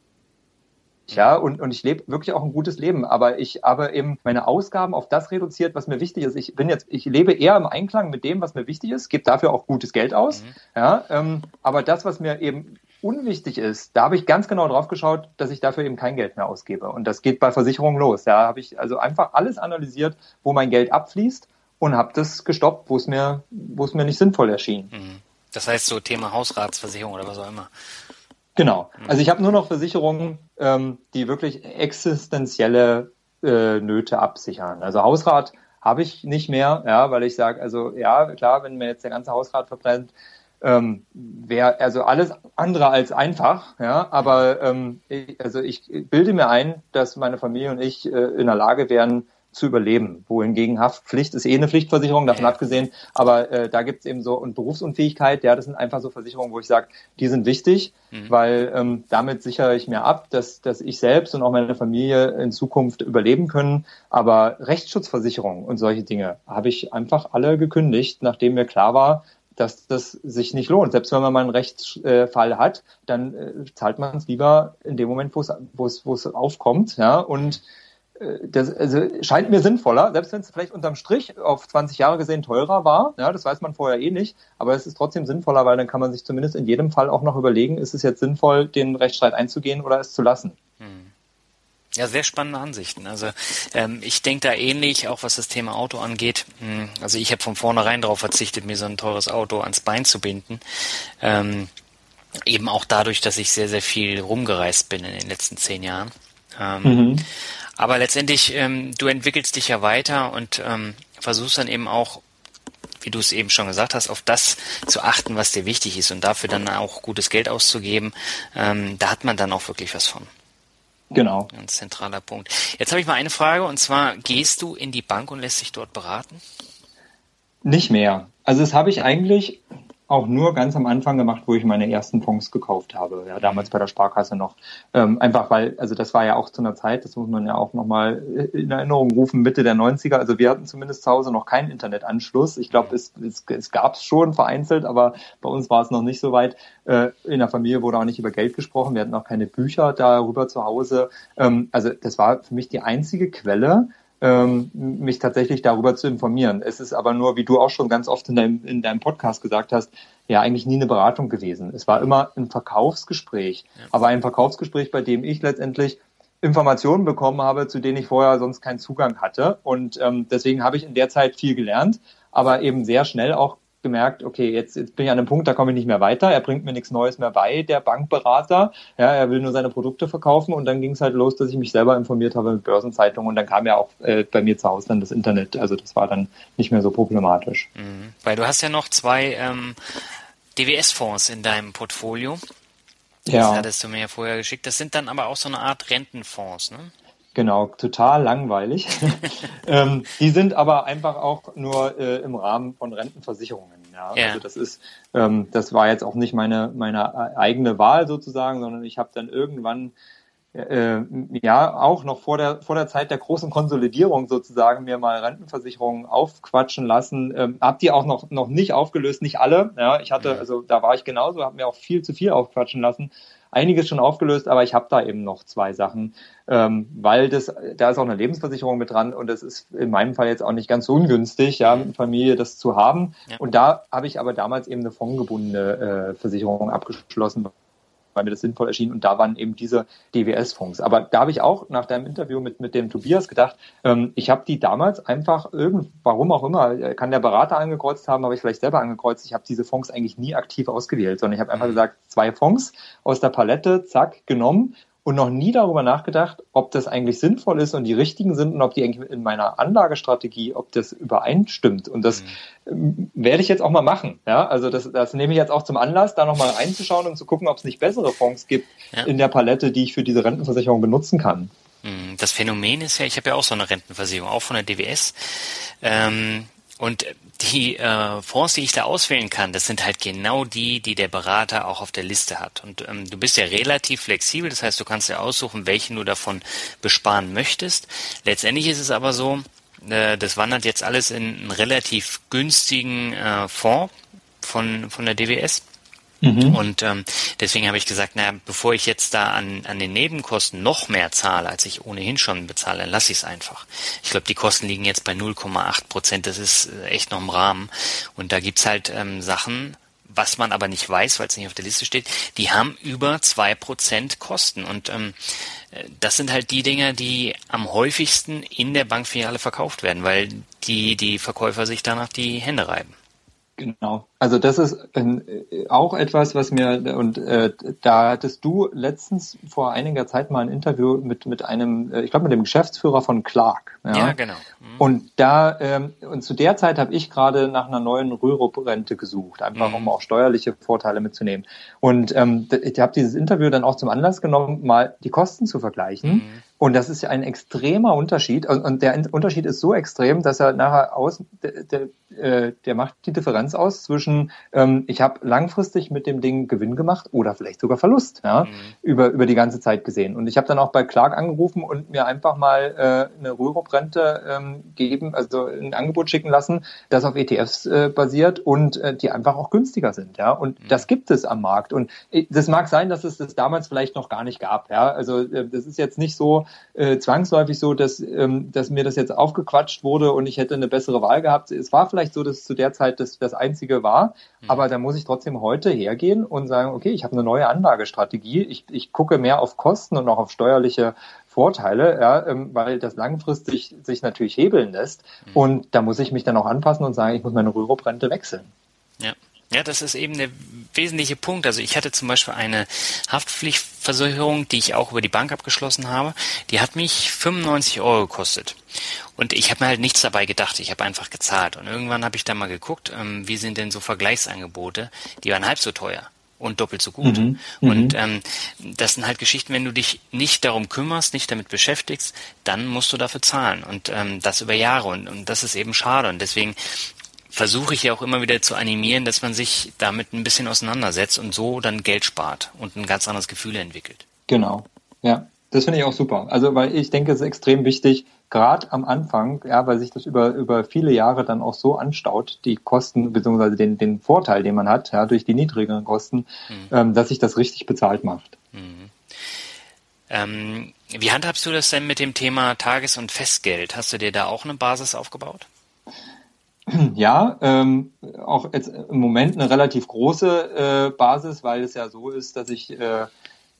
Ja, und, und ich lebe wirklich auch ein gutes Leben, aber ich habe eben meine Ausgaben auf das reduziert, was mir wichtig ist. Ich bin jetzt, ich lebe eher im Einklang mit dem, was mir wichtig ist, gebe dafür auch gutes Geld aus. Mhm. Ja, ähm, aber das, was mir eben unwichtig ist, da habe ich ganz genau drauf geschaut, dass ich dafür eben kein Geld mehr ausgebe. Und das geht bei Versicherungen los. Da habe ich also einfach alles analysiert, wo mein Geld abfließt und habe das gestoppt, wo es mir, wo es mir nicht sinnvoll erschien. Mhm. Das heißt so Thema Hausratsversicherung oder was auch immer. Genau. Mhm. Also ich habe nur noch Versicherungen, ähm, die wirklich existenzielle äh, Nöte absichern. Also Hausrat habe ich nicht mehr, ja, weil ich sage, also ja, klar, wenn mir jetzt der ganze Hausrat verbrennt, ähm, wäre also alles andere als einfach, ja, aber ähm, ich, also ich bilde mir ein, dass meine Familie und ich äh, in der Lage wären, zu überleben. Wohingegen Haftpflicht ist eh eine Pflichtversicherung, davon ja. abgesehen. Aber äh, da gibt's eben so und Berufsunfähigkeit, ja, das sind einfach so Versicherungen, wo ich sage, die sind wichtig, mhm. weil ähm, damit sichere ich mir ab, dass, dass ich selbst und auch meine Familie in Zukunft überleben können. Aber Rechtsschutzversicherungen und solche Dinge habe ich einfach alle gekündigt, nachdem mir klar war, dass das sich nicht lohnt. Selbst wenn man mal einen Rechtsfall hat, dann äh, zahlt man es lieber in dem Moment, wo es, aufkommt. Ja, und äh, das also scheint mir sinnvoller, selbst wenn es vielleicht unterm Strich auf 20 Jahre gesehen teurer war. Ja, das weiß man vorher eh nicht. Aber es ist trotzdem sinnvoller, weil dann kann man sich zumindest in jedem Fall auch noch überlegen, ist es jetzt sinnvoll, den Rechtsstreit einzugehen oder es zu lassen. Hm. Ja, sehr spannende Ansichten. Also ähm, ich denke da ähnlich, auch was das Thema Auto angeht. Hm, also ich habe von vornherein darauf verzichtet, mir so ein teures Auto ans Bein zu binden. Ähm, eben auch dadurch, dass ich sehr, sehr viel rumgereist bin in den letzten zehn Jahren. Ähm, mhm. Aber letztendlich, ähm, du entwickelst dich ja weiter und ähm, versuchst dann eben auch wie du es eben schon gesagt hast, auf das zu achten, was dir wichtig ist und dafür dann auch gutes Geld auszugeben, ähm, da hat man dann auch wirklich was von. Genau. Ein zentraler Punkt. Jetzt habe ich mal eine Frage und zwar, gehst du in die Bank und lässt dich dort beraten? Nicht mehr. Also das habe ich eigentlich auch nur ganz am Anfang gemacht, wo ich meine ersten Fonds gekauft habe. Ja, damals bei der Sparkasse noch. Ähm, einfach weil, also das war ja auch zu einer Zeit, das muss man ja auch nochmal in Erinnerung rufen, Mitte der 90er. Also wir hatten zumindest zu Hause noch keinen Internetanschluss. Ich glaube, es, es, es gab es schon vereinzelt, aber bei uns war es noch nicht so weit. Äh, in der Familie wurde auch nicht über Geld gesprochen. Wir hatten auch keine Bücher darüber zu Hause. Ähm, also das war für mich die einzige Quelle, ähm, mich tatsächlich darüber zu informieren. Es ist aber nur, wie du auch schon ganz oft in deinem, in deinem Podcast gesagt hast, ja eigentlich nie eine Beratung gewesen. Es war immer ein Verkaufsgespräch, ja. aber ein Verkaufsgespräch, bei dem ich letztendlich Informationen bekommen habe, zu denen ich vorher sonst keinen Zugang hatte. Und ähm, deswegen habe ich in der Zeit viel gelernt, aber eben sehr schnell auch gemerkt, okay, jetzt, jetzt bin ich an einem Punkt, da komme ich nicht mehr weiter. Er bringt mir nichts Neues mehr bei, der Bankberater. Ja, er will nur seine Produkte verkaufen und dann ging es halt los, dass ich mich selber informiert habe mit Börsenzeitungen und dann kam ja auch äh, bei mir zu Hause dann das Internet. Also das war dann nicht mehr so problematisch. Mhm. Weil du hast ja noch zwei ähm, DWS-Fonds in deinem Portfolio. Das ja. hattest du mir ja vorher geschickt. Das sind dann aber auch so eine Art Rentenfonds, ne? Genau, total langweilig. ähm, die sind aber einfach auch nur äh, im Rahmen von Rentenversicherungen. Ja? ja. Also das ist, ähm, das war jetzt auch nicht meine meine eigene Wahl sozusagen, sondern ich habe dann irgendwann äh, ja auch noch vor der vor der Zeit der großen Konsolidierung sozusagen mir mal Rentenversicherungen aufquatschen lassen. Ähm, hab die auch noch noch nicht aufgelöst, nicht alle. Ja, ich hatte also da war ich genauso, habe mir auch viel zu viel aufquatschen lassen. Einiges schon aufgelöst, aber ich habe da eben noch zwei Sachen, ähm, weil das da ist auch eine Lebensversicherung mit dran und das ist in meinem Fall jetzt auch nicht ganz so ungünstig, ja, mit Familie das zu haben. Ja. Und da habe ich aber damals eben eine fondgebundene äh, Versicherung abgeschlossen, weil mir das sinnvoll erschien. Und da waren eben diese DWS-Fonds. Aber da habe ich auch nach deinem Interview mit, mit dem Tobias gedacht, ähm, ich habe die damals einfach irgend, warum auch immer, äh, kann der Berater angekreuzt haben, habe ich vielleicht selber angekreuzt. Ich habe diese Fonds eigentlich nie aktiv ausgewählt, sondern ich habe einfach gesagt, zwei Fonds aus der Palette, zack, genommen und noch nie darüber nachgedacht, ob das eigentlich sinnvoll ist und die richtigen sind und ob die eigentlich in meiner Anlagestrategie, ob das übereinstimmt. Und das mhm. werde ich jetzt auch mal machen. Ja, also das, das nehme ich jetzt auch zum Anlass, da nochmal reinzuschauen und zu gucken, ob es nicht bessere Fonds gibt ja. in der Palette, die ich für diese Rentenversicherung benutzen kann. Mhm. Das Phänomen ist ja, ich habe ja auch so eine Rentenversicherung, auch von der DWS. Ähm, und die äh, Fonds, die ich da auswählen kann, das sind halt genau die, die der Berater auch auf der Liste hat. Und ähm, du bist ja relativ flexibel, das heißt, du kannst ja aussuchen, welchen du davon besparen möchtest. Letztendlich ist es aber so, äh, das wandert jetzt alles in einen relativ günstigen äh, Fonds von, von der DWS. Mhm. Und ähm, deswegen habe ich gesagt, naja, bevor ich jetzt da an, an den Nebenkosten noch mehr zahle, als ich ohnehin schon bezahle, lasse ich es einfach. Ich glaube, die Kosten liegen jetzt bei 0,8 Prozent, das ist äh, echt noch im Rahmen. Und da gibt's halt ähm, Sachen, was man aber nicht weiß, weil es nicht auf der Liste steht, die haben über zwei Prozent Kosten. Und ähm, äh, das sind halt die Dinge, die am häufigsten in der Bankfiliale verkauft werden, weil die, die Verkäufer sich danach die Hände reiben. Genau. Also das ist äh, auch etwas, was mir und äh, da hattest du letztens vor einiger Zeit mal ein Interview mit mit einem, äh, ich glaube mit dem Geschäftsführer von Clark. Ja, ja genau. Mhm. Und da ähm, und zu der Zeit habe ich gerade nach einer neuen Rürup-Rente gesucht, einfach mhm. um auch steuerliche Vorteile mitzunehmen. Und ähm, ich habe dieses Interview dann auch zum Anlass genommen, mal die Kosten zu vergleichen. Mhm. Und das ist ja ein extremer Unterschied. Und der Unterschied ist so extrem, dass er nachher aus, der, der, äh, der macht die Differenz aus zwischen, ähm, ich habe langfristig mit dem Ding Gewinn gemacht oder vielleicht sogar Verlust, ja, mhm. über, über die ganze Zeit gesehen. Und ich habe dann auch bei Clark angerufen und mir einfach mal äh, eine Rürup-Rente ähm, geben, also ein Angebot schicken lassen, das auf ETFs äh, basiert und äh, die einfach auch günstiger sind, ja. Und mhm. das gibt es am Markt. Und äh, das mag sein, dass es das damals vielleicht noch gar nicht gab, ja. Also äh, das ist jetzt nicht so, äh, zwangsläufig so, dass, ähm, dass mir das jetzt aufgequatscht wurde und ich hätte eine bessere Wahl gehabt. Es war vielleicht so, dass zu der Zeit das, das Einzige war, mhm. aber da muss ich trotzdem heute hergehen und sagen, okay, ich habe eine neue Anlagestrategie. Ich, ich gucke mehr auf Kosten und auch auf steuerliche Vorteile, ja, ähm, weil das langfristig sich natürlich hebeln lässt. Mhm. Und da muss ich mich dann auch anpassen und sagen, ich muss meine Rürup-Rente wechseln. Ja. Ja, das ist eben der wesentliche Punkt. Also ich hatte zum Beispiel eine Haftpflichtversicherung, die ich auch über die Bank abgeschlossen habe. Die hat mich 95 Euro gekostet. Und ich habe mir halt nichts dabei gedacht. Ich habe einfach gezahlt. Und irgendwann habe ich dann mal geguckt, ähm, wie sind denn so Vergleichsangebote. Die waren halb so teuer und doppelt so gut. Mhm, und mhm. ähm, das sind halt Geschichten, wenn du dich nicht darum kümmerst, nicht damit beschäftigst, dann musst du dafür zahlen. Und ähm, das über Jahre. Und, und das ist eben schade. Und deswegen versuche ich ja auch immer wieder zu animieren, dass man sich damit ein bisschen auseinandersetzt und so dann Geld spart und ein ganz anderes Gefühl entwickelt. Genau, ja. Das finde ich auch super. Also, weil ich denke, es ist extrem wichtig, gerade am Anfang, ja, weil sich das über, über viele Jahre dann auch so anstaut, die Kosten beziehungsweise den, den Vorteil, den man hat, ja, durch die niedrigeren Kosten, mhm. ähm, dass sich das richtig bezahlt macht. Mhm. Ähm, wie handhabst du das denn mit dem Thema Tages- und Festgeld? Hast du dir da auch eine Basis aufgebaut? Ja, ähm, auch jetzt im Moment eine relativ große äh, Basis, weil es ja so ist, dass ich, äh,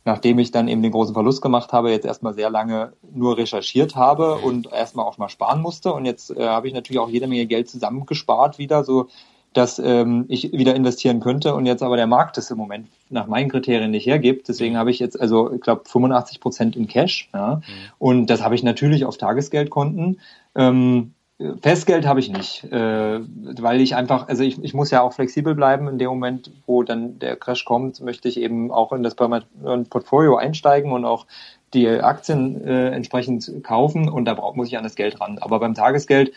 nachdem ich dann eben den großen Verlust gemacht habe, jetzt erstmal sehr lange nur recherchiert habe und erstmal auch mal sparen musste. Und jetzt äh, habe ich natürlich auch jede Menge Geld zusammengespart wieder, so dass ähm, ich wieder investieren könnte und jetzt aber der Markt es im Moment nach meinen Kriterien nicht hergibt. Deswegen habe ich jetzt also, ich glaube, 85 Prozent in Cash. Ja? Mhm. Und das habe ich natürlich auf Tagesgeldkonten. Ähm, Festgeld habe ich nicht, äh, weil ich einfach, also ich, ich muss ja auch flexibel bleiben. In dem Moment, wo dann der Crash kommt, möchte ich eben auch in das Portfolio einsteigen und auch die Aktien äh, entsprechend kaufen und da brauch, muss ich an das Geld ran. Aber beim Tagesgeld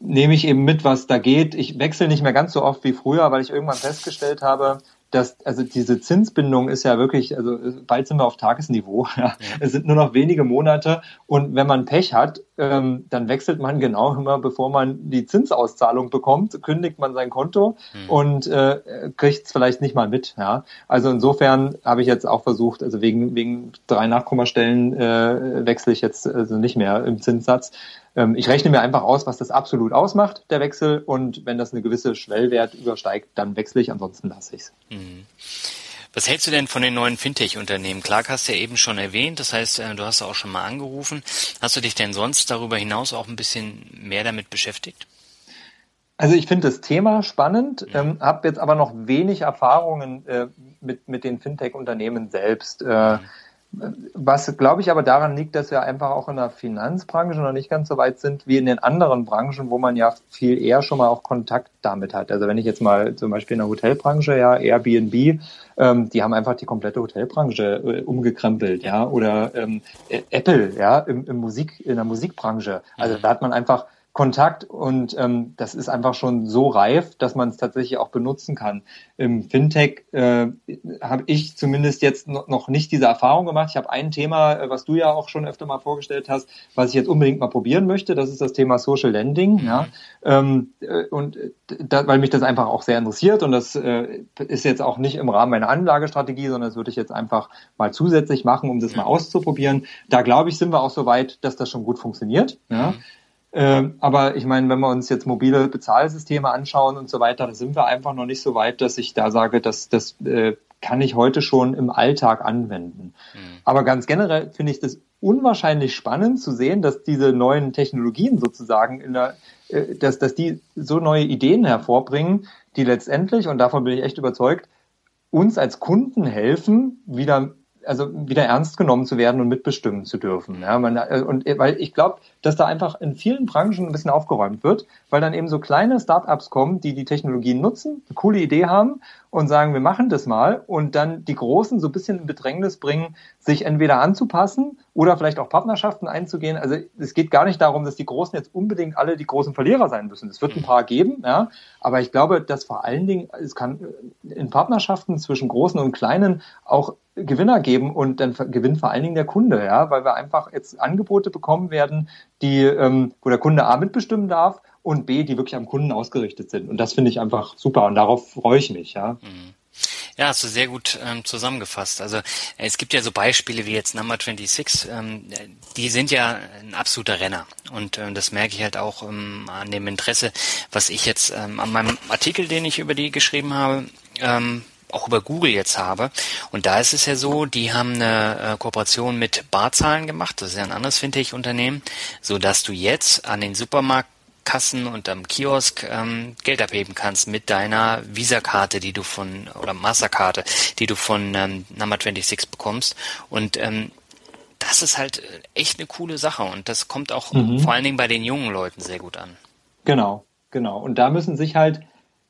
nehme ich eben mit, was da geht. Ich wechsle nicht mehr ganz so oft wie früher, weil ich irgendwann festgestellt habe, dass also diese Zinsbindung ist ja wirklich, also bald sind wir auf Tagesniveau. Ja. Es sind nur noch wenige Monate und wenn man Pech hat, ähm, dann wechselt man genau immer, bevor man die Zinsauszahlung bekommt, kündigt man sein Konto mhm. und äh, kriegt es vielleicht nicht mal mit. Ja. Also insofern habe ich jetzt auch versucht, also wegen wegen drei Nachkommastellen äh, wechsle ich jetzt also nicht mehr im Zinssatz. Ähm, ich rechne mir einfach aus, was das absolut ausmacht, der Wechsel. Und wenn das eine gewisse Schwellwert übersteigt, dann wechsle ich, ansonsten lasse ich es. Mhm. Was hältst du denn von den neuen Fintech-Unternehmen? Clark hast du ja eben schon erwähnt, das heißt, äh, du hast auch schon mal angerufen. Hast du dich denn sonst darüber hinaus auch ein bisschen mehr damit beschäftigt? Also ich finde das Thema spannend, ja. ähm, habe jetzt aber noch wenig Erfahrungen äh, mit, mit den Fintech-Unternehmen selbst. Äh, mhm. Was, glaube ich, aber daran liegt, dass wir einfach auch in der Finanzbranche noch nicht ganz so weit sind wie in den anderen Branchen, wo man ja viel eher schon mal auch Kontakt damit hat. Also wenn ich jetzt mal zum Beispiel in der Hotelbranche, ja, Airbnb, ähm, die haben einfach die komplette Hotelbranche äh, umgekrempelt, ja, oder ähm, Apple, ja, im, im Musik, in der Musikbranche. Also mhm. da hat man einfach Kontakt und ähm, das ist einfach schon so reif, dass man es tatsächlich auch benutzen kann. Im Fintech äh, habe ich zumindest jetzt noch nicht diese Erfahrung gemacht. Ich habe ein Thema, äh, was du ja auch schon öfter mal vorgestellt hast, was ich jetzt unbedingt mal probieren möchte. Das ist das Thema Social Lending. Mhm. Ja, ähm, äh, und äh, da, weil mich das einfach auch sehr interessiert und das äh, ist jetzt auch nicht im Rahmen meiner Anlagestrategie, sondern das würde ich jetzt einfach mal zusätzlich machen, um das mal auszuprobieren. Da glaube ich, sind wir auch so weit, dass das schon gut funktioniert. Ja. Mhm. Ähm, aber ich meine, wenn wir uns jetzt mobile Bezahlsysteme anschauen und so weiter, da sind wir einfach noch nicht so weit, dass ich da sage, dass das äh, kann ich heute schon im Alltag anwenden. Mhm. Aber ganz generell finde ich das unwahrscheinlich spannend zu sehen, dass diese neuen Technologien sozusagen in der, äh, dass, dass die so neue Ideen hervorbringen, die letztendlich, und davon bin ich echt überzeugt, uns als Kunden helfen, wieder also wieder ernst genommen zu werden und mitbestimmen zu dürfen. Ja, man, äh, und weil ich glaube, dass da einfach in vielen Branchen ein bisschen aufgeräumt wird, weil dann eben so kleine Startups kommen, die die Technologien nutzen, eine coole Idee haben und sagen, wir machen das mal und dann die Großen so ein bisschen in Bedrängnis bringen, sich entweder anzupassen oder vielleicht auch Partnerschaften einzugehen. Also es geht gar nicht darum, dass die Großen jetzt unbedingt alle die großen Verlierer sein müssen. Es wird ein paar geben, ja, aber ich glaube, dass vor allen Dingen es kann in Partnerschaften zwischen Großen und Kleinen auch Gewinner geben und dann gewinnt vor allen Dingen der Kunde, ja, weil wir einfach jetzt Angebote bekommen werden, die, ähm, wo der Kunde A mitbestimmen darf und B, die wirklich am Kunden ausgerichtet sind. Und das finde ich einfach super und darauf freue ich mich, ja. Mhm. Ja, hast du sehr gut ähm, zusammengefasst. Also es gibt ja so Beispiele wie jetzt Number 26, ähm, die sind ja ein absoluter Renner. Und ähm, das merke ich halt auch ähm, an dem Interesse, was ich jetzt ähm, an meinem Artikel, den ich über die geschrieben habe, ähm, auch über Google jetzt habe. Und da ist es ja so, die haben eine äh, Kooperation mit Barzahlen gemacht, das ist ja ein anderes Fintech-Unternehmen, so dass du jetzt an den Supermarktkassen und am Kiosk ähm, Geld abheben kannst mit deiner Visa-Karte, die du von, oder Masterkarte, die du von ähm, Number 26 bekommst. Und ähm, das ist halt echt eine coole Sache und das kommt auch mhm. vor allen Dingen bei den jungen Leuten sehr gut an. Genau, genau. Und da müssen sich halt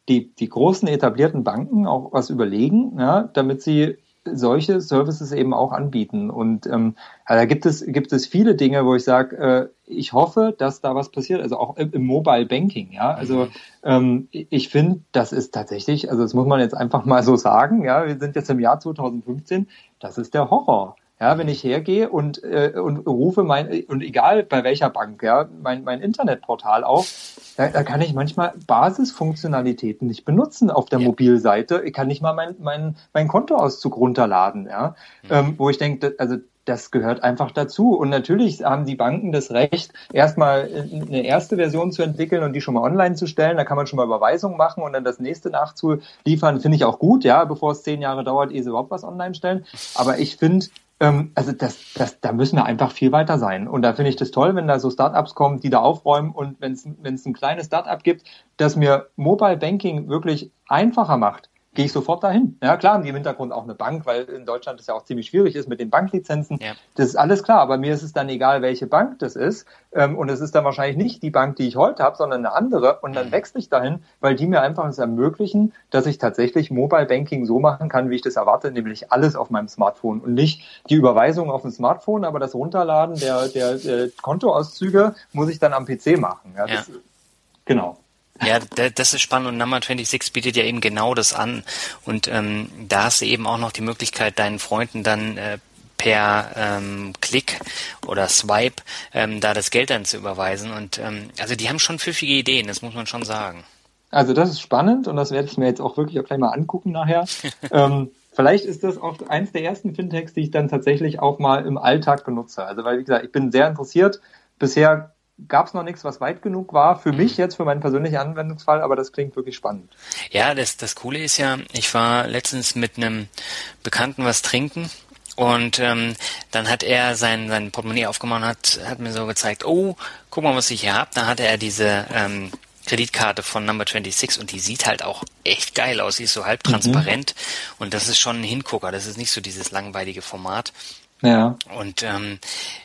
die, die großen etablierten Banken auch was überlegen, ja, damit sie solche Services eben auch anbieten. Und ähm, da gibt es, gibt es viele Dinge, wo ich sage, äh, ich hoffe, dass da was passiert, also auch im, im Mobile Banking, ja. Also mhm. ähm, ich finde, das ist tatsächlich, also das muss man jetzt einfach mal so sagen, ja, wir sind jetzt im Jahr 2015, das ist der Horror. Ja, wenn ich hergehe und, äh, und rufe mein, und egal bei welcher Bank, ja, mein, mein Internetportal auf, da, da kann ich manchmal Basisfunktionalitäten nicht benutzen auf der ja. Mobilseite. Ich kann nicht mal mein, mein, mein Kontoauszug runterladen, ja. Mhm. Ähm, wo ich denke, also das gehört einfach dazu. Und natürlich haben die Banken das Recht, erstmal eine erste Version zu entwickeln und die schon mal online zu stellen. Da kann man schon mal Überweisungen machen und dann das nächste nachzuliefern, finde ich auch gut, ja, bevor es zehn Jahre dauert, ehe sie überhaupt was online stellen. Aber ich finde, ähm, also das, das, da müssen wir einfach viel weiter sein. Und da finde ich das toll, wenn da so Startups kommen, die da aufräumen und wenn es ein kleines Startup gibt, das mir Mobile Banking wirklich einfacher macht, gehe ich sofort dahin. Ja, klar im Hintergrund auch eine Bank, weil in Deutschland es ja auch ziemlich schwierig ist mit den Banklizenzen. Ja. Das ist alles klar, aber mir ist es dann egal, welche Bank das ist. Ähm, und es ist dann wahrscheinlich nicht die Bank, die ich heute habe, sondern eine andere. Und dann mhm. wechsle ich dahin, weil die mir einfach es ermöglichen, dass ich tatsächlich Mobile Banking so machen kann, wie ich das erwarte, nämlich alles auf meinem Smartphone und nicht die Überweisung auf dem Smartphone, aber das Runterladen der, der, der Kontoauszüge muss ich dann am PC machen. Ja, das, ja. Genau. Ja, das ist spannend und Number 26 bietet ja eben genau das an. Und ähm, da hast du eben auch noch die Möglichkeit, deinen Freunden dann äh, per ähm, Klick oder Swipe ähm, da das Geld dann zu überweisen. Und ähm, also die haben schon pfiffige Ideen, das muss man schon sagen. Also das ist spannend und das werde ich mir jetzt auch wirklich auch gleich mal angucken nachher. ähm, vielleicht ist das auch eins der ersten Fintechs, die ich dann tatsächlich auch mal im Alltag benutze. Also weil, wie gesagt, ich bin sehr interessiert. Bisher gab es noch nichts, was weit genug war für mich jetzt, für meinen persönlichen Anwendungsfall, aber das klingt wirklich spannend. Ja, das, das Coole ist ja, ich war letztens mit einem Bekannten was trinken und ähm, dann hat er sein, sein Portemonnaie aufgemacht und hat, hat mir so gezeigt, oh, guck mal, was ich hier habe. Da hatte er diese ähm, Kreditkarte von Number 26 und die sieht halt auch echt geil aus. Sie ist so halb transparent mhm. und das ist schon ein Hingucker. Das ist nicht so dieses langweilige Format. Ja. Und ähm,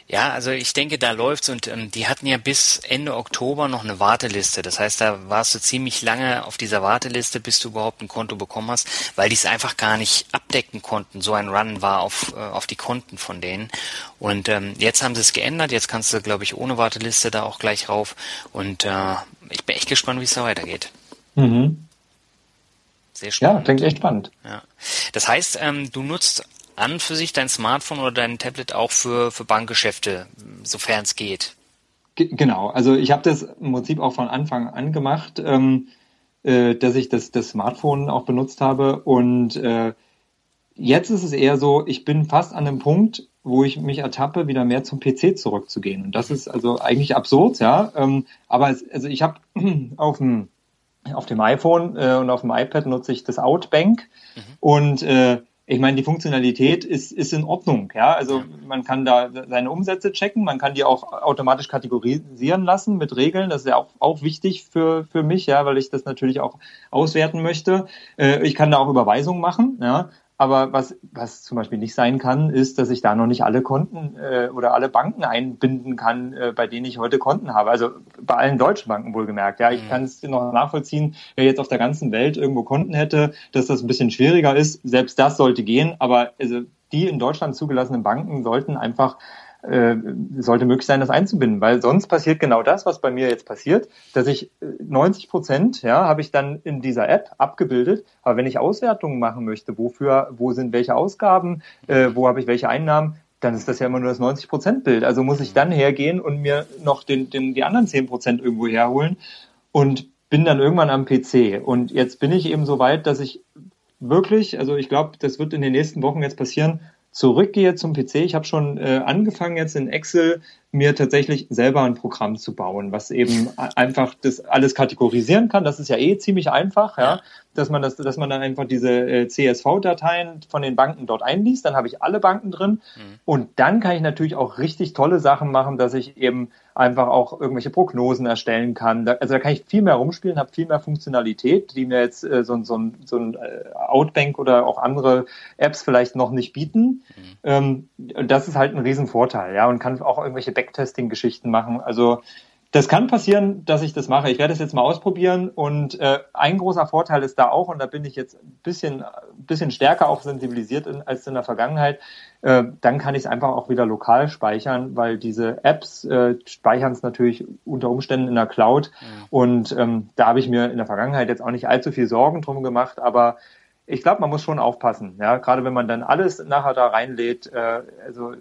ja, also ich denke, da läuft's und ähm, die hatten ja bis Ende Oktober noch eine Warteliste. Das heißt, da warst du ziemlich lange auf dieser Warteliste, bis du überhaupt ein Konto bekommen hast, weil die es einfach gar nicht abdecken konnten. So ein Run war auf, äh, auf die Konten von denen. Und ähm, jetzt haben sie es geändert. Jetzt kannst du, glaube ich, ohne Warteliste da auch gleich rauf. Und äh, ich bin echt gespannt, wie es da weitergeht. Mhm. Sehr spannend. Ja, klingt echt spannend. Ja. Das heißt, ähm, du nutzt an für sich dein Smartphone oder dein Tablet auch für, für Bankgeschäfte, sofern es geht? Genau, also ich habe das im Prinzip auch von Anfang an gemacht, ähm, äh, dass ich das, das Smartphone auch benutzt habe und äh, jetzt ist es eher so, ich bin fast an einem Punkt, wo ich mich ertappe, wieder mehr zum PC zurückzugehen. Und das ist also eigentlich absurd, ja. Ähm, aber es, also ich habe auf dem auf dem iPhone äh, und auf dem iPad nutze ich das Outbank mhm. und äh, ich meine, die Funktionalität ist, ist in Ordnung. Ja, also man kann da seine Umsätze checken, man kann die auch automatisch kategorisieren lassen mit Regeln. Das ist ja auch, auch wichtig für, für mich, ja, weil ich das natürlich auch auswerten möchte. Äh, ich kann da auch Überweisungen machen, ja. Aber was, was zum Beispiel nicht sein kann, ist, dass ich da noch nicht alle Konten äh, oder alle Banken einbinden kann, äh, bei denen ich heute Konten habe. Also bei allen deutschen Banken wohlgemerkt. Ja, ich mhm. kann es noch nachvollziehen, wer jetzt auf der ganzen Welt irgendwo Konten hätte, dass das ein bisschen schwieriger ist. Selbst das sollte gehen, aber also die in Deutschland zugelassenen Banken sollten einfach äh, sollte möglich sein, das einzubinden, weil sonst passiert genau das, was bei mir jetzt passiert, dass ich 90 äh, Prozent, ja, habe ich dann in dieser App abgebildet, aber wenn ich Auswertungen machen möchte, wofür, wo sind welche Ausgaben, äh, wo habe ich welche Einnahmen, dann ist das ja immer nur das 90 Prozent Bild. Also muss ich dann hergehen und mir noch den, den, die anderen 10 Prozent irgendwo herholen und bin dann irgendwann am PC. Und jetzt bin ich eben so weit, dass ich wirklich, also ich glaube, das wird in den nächsten Wochen jetzt passieren, zurückgehe zum PC. Ich habe schon äh, angefangen jetzt in Excel mir tatsächlich selber ein Programm zu bauen, was eben einfach das alles kategorisieren kann. Das ist ja eh ziemlich einfach, ja, dass man das, dass man dann einfach diese äh, CSV-Dateien von den Banken dort einliest. Dann habe ich alle Banken drin mhm. und dann kann ich natürlich auch richtig tolle Sachen machen, dass ich eben einfach auch irgendwelche Prognosen erstellen kann. Also da kann ich viel mehr rumspielen, habe viel mehr Funktionalität, die mir jetzt äh, so, so, so ein äh, Outbank oder auch andere Apps vielleicht noch nicht bieten. Mhm. Ähm, das ist halt ein Riesenvorteil, ja, und kann auch irgendwelche Backtesting-Geschichten machen. Also das kann passieren, dass ich das mache. Ich werde es jetzt mal ausprobieren und äh, ein großer Vorteil ist da auch, und da bin ich jetzt ein bisschen, bisschen stärker auch sensibilisiert in, als in der Vergangenheit, äh, dann kann ich es einfach auch wieder lokal speichern, weil diese Apps äh, speichern es natürlich unter Umständen in der Cloud ja. und ähm, da habe ich mir in der Vergangenheit jetzt auch nicht allzu viel Sorgen drum gemacht, aber ich glaube, man muss schon aufpassen, ja, gerade wenn man dann alles nachher da reinlädt, äh, also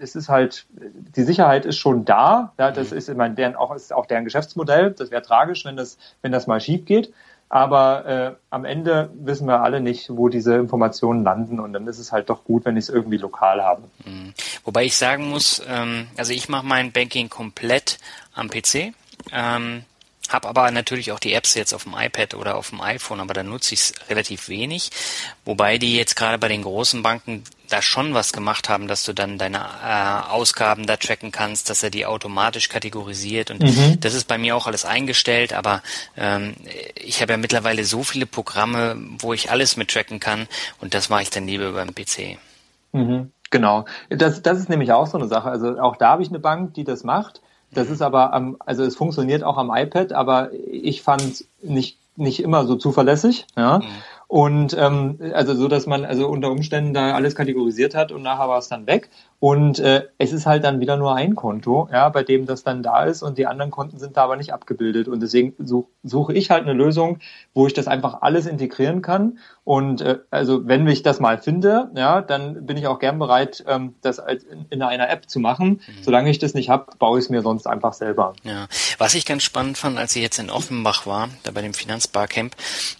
es ist halt, die Sicherheit ist schon da. Ja, das mhm. ist immer deren, auch, ist auch deren Geschäftsmodell. Das wäre tragisch, wenn das, wenn das mal schief geht. Aber äh, am Ende wissen wir alle nicht, wo diese Informationen landen und dann ist es halt doch gut, wenn ich es irgendwie lokal habe. Mhm. Wobei ich sagen muss, ähm, also ich mache mein Banking komplett am PC. Ähm, habe aber natürlich auch die Apps jetzt auf dem iPad oder auf dem iPhone, aber da nutze ich es relativ wenig. Wobei die jetzt gerade bei den großen Banken da schon was gemacht haben, dass du dann deine äh, Ausgaben da tracken kannst, dass er die automatisch kategorisiert und mhm. das ist bei mir auch alles eingestellt, aber ähm, ich habe ja mittlerweile so viele Programme, wo ich alles mit tracken kann und das mache ich dann lieber über den PC. Mhm. Genau. Das, das ist nämlich auch so eine Sache. Also auch da habe ich eine Bank, die das macht. Das ist aber am, also es funktioniert auch am iPad, aber ich fand nicht nicht immer so zuverlässig, ja. Mhm. Und ähm, also so, dass man also unter Umständen da alles kategorisiert hat und nachher war es dann weg. Und äh, es ist halt dann wieder nur ein Konto, ja, bei dem das dann da ist und die anderen Konten sind da aber nicht abgebildet. Und deswegen such, suche ich halt eine Lösung, wo ich das einfach alles integrieren kann. Und äh, also wenn ich das mal finde, ja, dann bin ich auch gern bereit, ähm, das in, in einer App zu machen. Mhm. Solange ich das nicht habe, baue ich es mir sonst einfach selber. Ja. Was ich ganz spannend fand, als ich jetzt in Offenbach war, da bei dem Finanzbarcamp,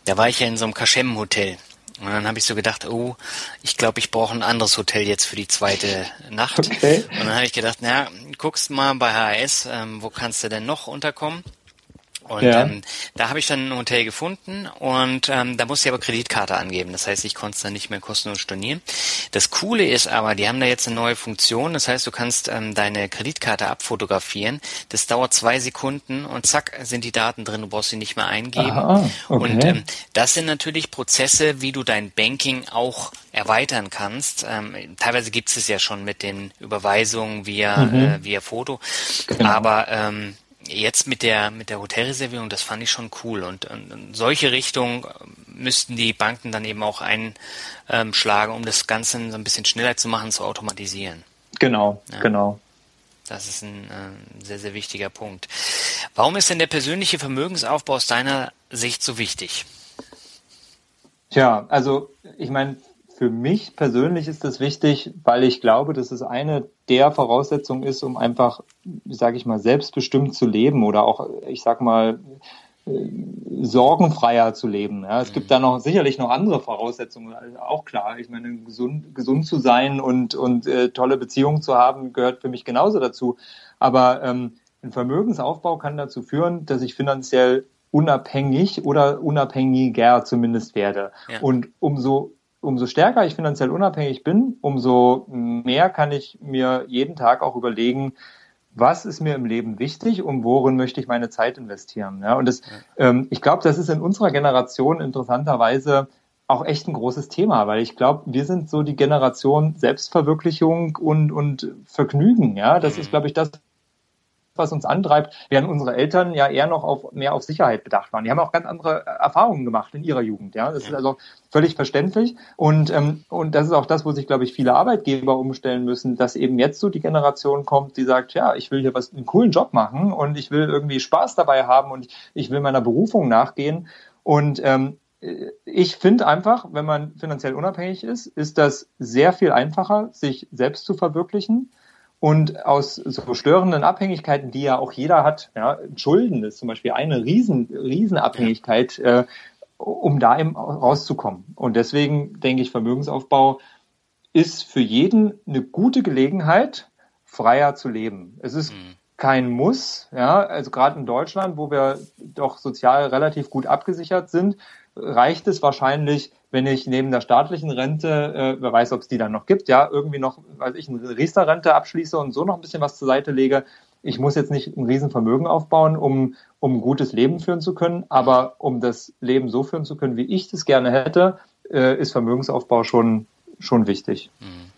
da war ich ja in so einem Kaschem-Hotel. Und dann habe ich so gedacht, oh, ich glaube, ich brauche ein anderes Hotel jetzt für die zweite Nacht. Okay. Und dann habe ich gedacht, na, guckst mal bei HRS, ähm, wo kannst du denn noch unterkommen? Und ja. ähm, da habe ich dann ein Hotel gefunden und ähm, da musste ich aber Kreditkarte angeben. Das heißt, ich konnte es dann nicht mehr kostenlos stornieren. Das Coole ist aber, die haben da jetzt eine neue Funktion. Das heißt, du kannst ähm, deine Kreditkarte abfotografieren. Das dauert zwei Sekunden und zack sind die Daten drin. Du brauchst sie nicht mehr eingeben. Aha, okay. Und ähm, das sind natürlich Prozesse, wie du dein Banking auch erweitern kannst. Ähm, teilweise gibt es ja schon mit den Überweisungen via, mhm. äh, via Foto. Genau. Aber ähm, jetzt mit der mit der Hotelreservierung, das fand ich schon cool und, und solche Richtung müssten die Banken dann eben auch einschlagen, um das Ganze so ein bisschen schneller zu machen, zu automatisieren. Genau, ja. genau. Das ist ein äh, sehr, sehr wichtiger Punkt. Warum ist denn der persönliche Vermögensaufbau aus deiner Sicht so wichtig? Tja, also ich meine, für mich persönlich ist das wichtig, weil ich glaube, dass es eine der Voraussetzungen ist, um einfach, sage ich mal, selbstbestimmt zu leben oder auch, ich sag mal, äh, sorgenfreier zu leben. Ja, es mhm. gibt da noch sicherlich noch andere Voraussetzungen, also auch klar. Ich meine, gesund, gesund zu sein und, und äh, tolle Beziehungen zu haben, gehört für mich genauso dazu. Aber ähm, ein Vermögensaufbau kann dazu führen, dass ich finanziell unabhängig oder unabhängiger zumindest werde. Ja. Und umso umso stärker ich finanziell unabhängig bin, umso mehr kann ich mir jeden Tag auch überlegen, was ist mir im Leben wichtig und worin möchte ich meine Zeit investieren. Ja, und das, ähm, ich glaube, das ist in unserer Generation interessanterweise auch echt ein großes Thema, weil ich glaube, wir sind so die Generation Selbstverwirklichung und, und Vergnügen. Ja, das ist, glaube ich, das, was uns antreibt, während unsere Eltern ja eher noch auf mehr auf Sicherheit bedacht waren. Die haben auch ganz andere äh, Erfahrungen gemacht in ihrer Jugend. Ja, das ist also völlig verständlich und ähm, und das ist auch das, wo sich glaube ich viele Arbeitgeber umstellen müssen, dass eben jetzt so die Generation kommt, die sagt, ja, ich will hier was einen coolen Job machen und ich will irgendwie Spaß dabei haben und ich will meiner Berufung nachgehen und ähm, ich finde einfach, wenn man finanziell unabhängig ist, ist das sehr viel einfacher, sich selbst zu verwirklichen. Und aus so störenden Abhängigkeiten, die ja auch jeder hat, ja, Schulden ist zum Beispiel eine riesen, riesen Abhängigkeit, äh, um da eben rauszukommen. Und deswegen denke ich, Vermögensaufbau ist für jeden eine gute Gelegenheit, freier zu leben. Es ist mhm. Kein Muss, ja, also gerade in Deutschland, wo wir doch sozial relativ gut abgesichert sind, reicht es wahrscheinlich, wenn ich neben der staatlichen Rente, äh, wer weiß, ob es die dann noch gibt, ja, irgendwie noch, weiß ich, eine Riester-Rente abschließe und so noch ein bisschen was zur Seite lege. Ich muss jetzt nicht ein Riesenvermögen aufbauen, um, um ein gutes Leben führen zu können, aber um das Leben so führen zu können, wie ich das gerne hätte, äh, ist Vermögensaufbau schon, schon wichtig. Mhm.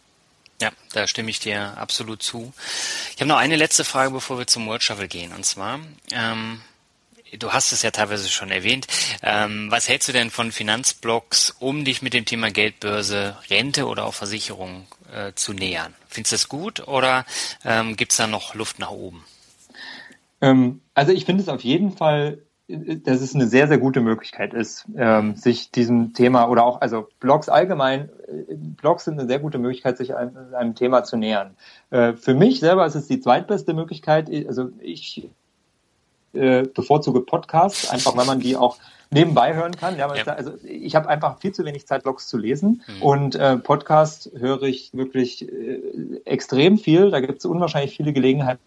Ja, da stimme ich dir absolut zu. Ich habe noch eine letzte Frage, bevor wir zum World Shuffle gehen. Und zwar, ähm, du hast es ja teilweise schon erwähnt. Ähm, was hältst du denn von Finanzblogs, um dich mit dem Thema Geldbörse, Rente oder auch Versicherung äh, zu nähern? Findest du das gut oder ähm, gibt es da noch Luft nach oben? Ähm, also ich finde es auf jeden Fall, dass es eine sehr, sehr gute Möglichkeit ist, ähm, sich diesem Thema oder auch, also Blogs allgemein, äh, Blogs sind eine sehr gute Möglichkeit, sich einem, einem Thema zu nähern. Äh, für mich selber ist es die zweitbeste Möglichkeit. Also ich äh, bevorzuge Podcasts, einfach weil man die auch nebenbei hören kann. Ja, ja. also ich habe einfach viel zu wenig Zeit, Blogs zu lesen mhm. und äh, Podcast höre ich wirklich äh, extrem viel. Da gibt es unwahrscheinlich viele Gelegenheiten,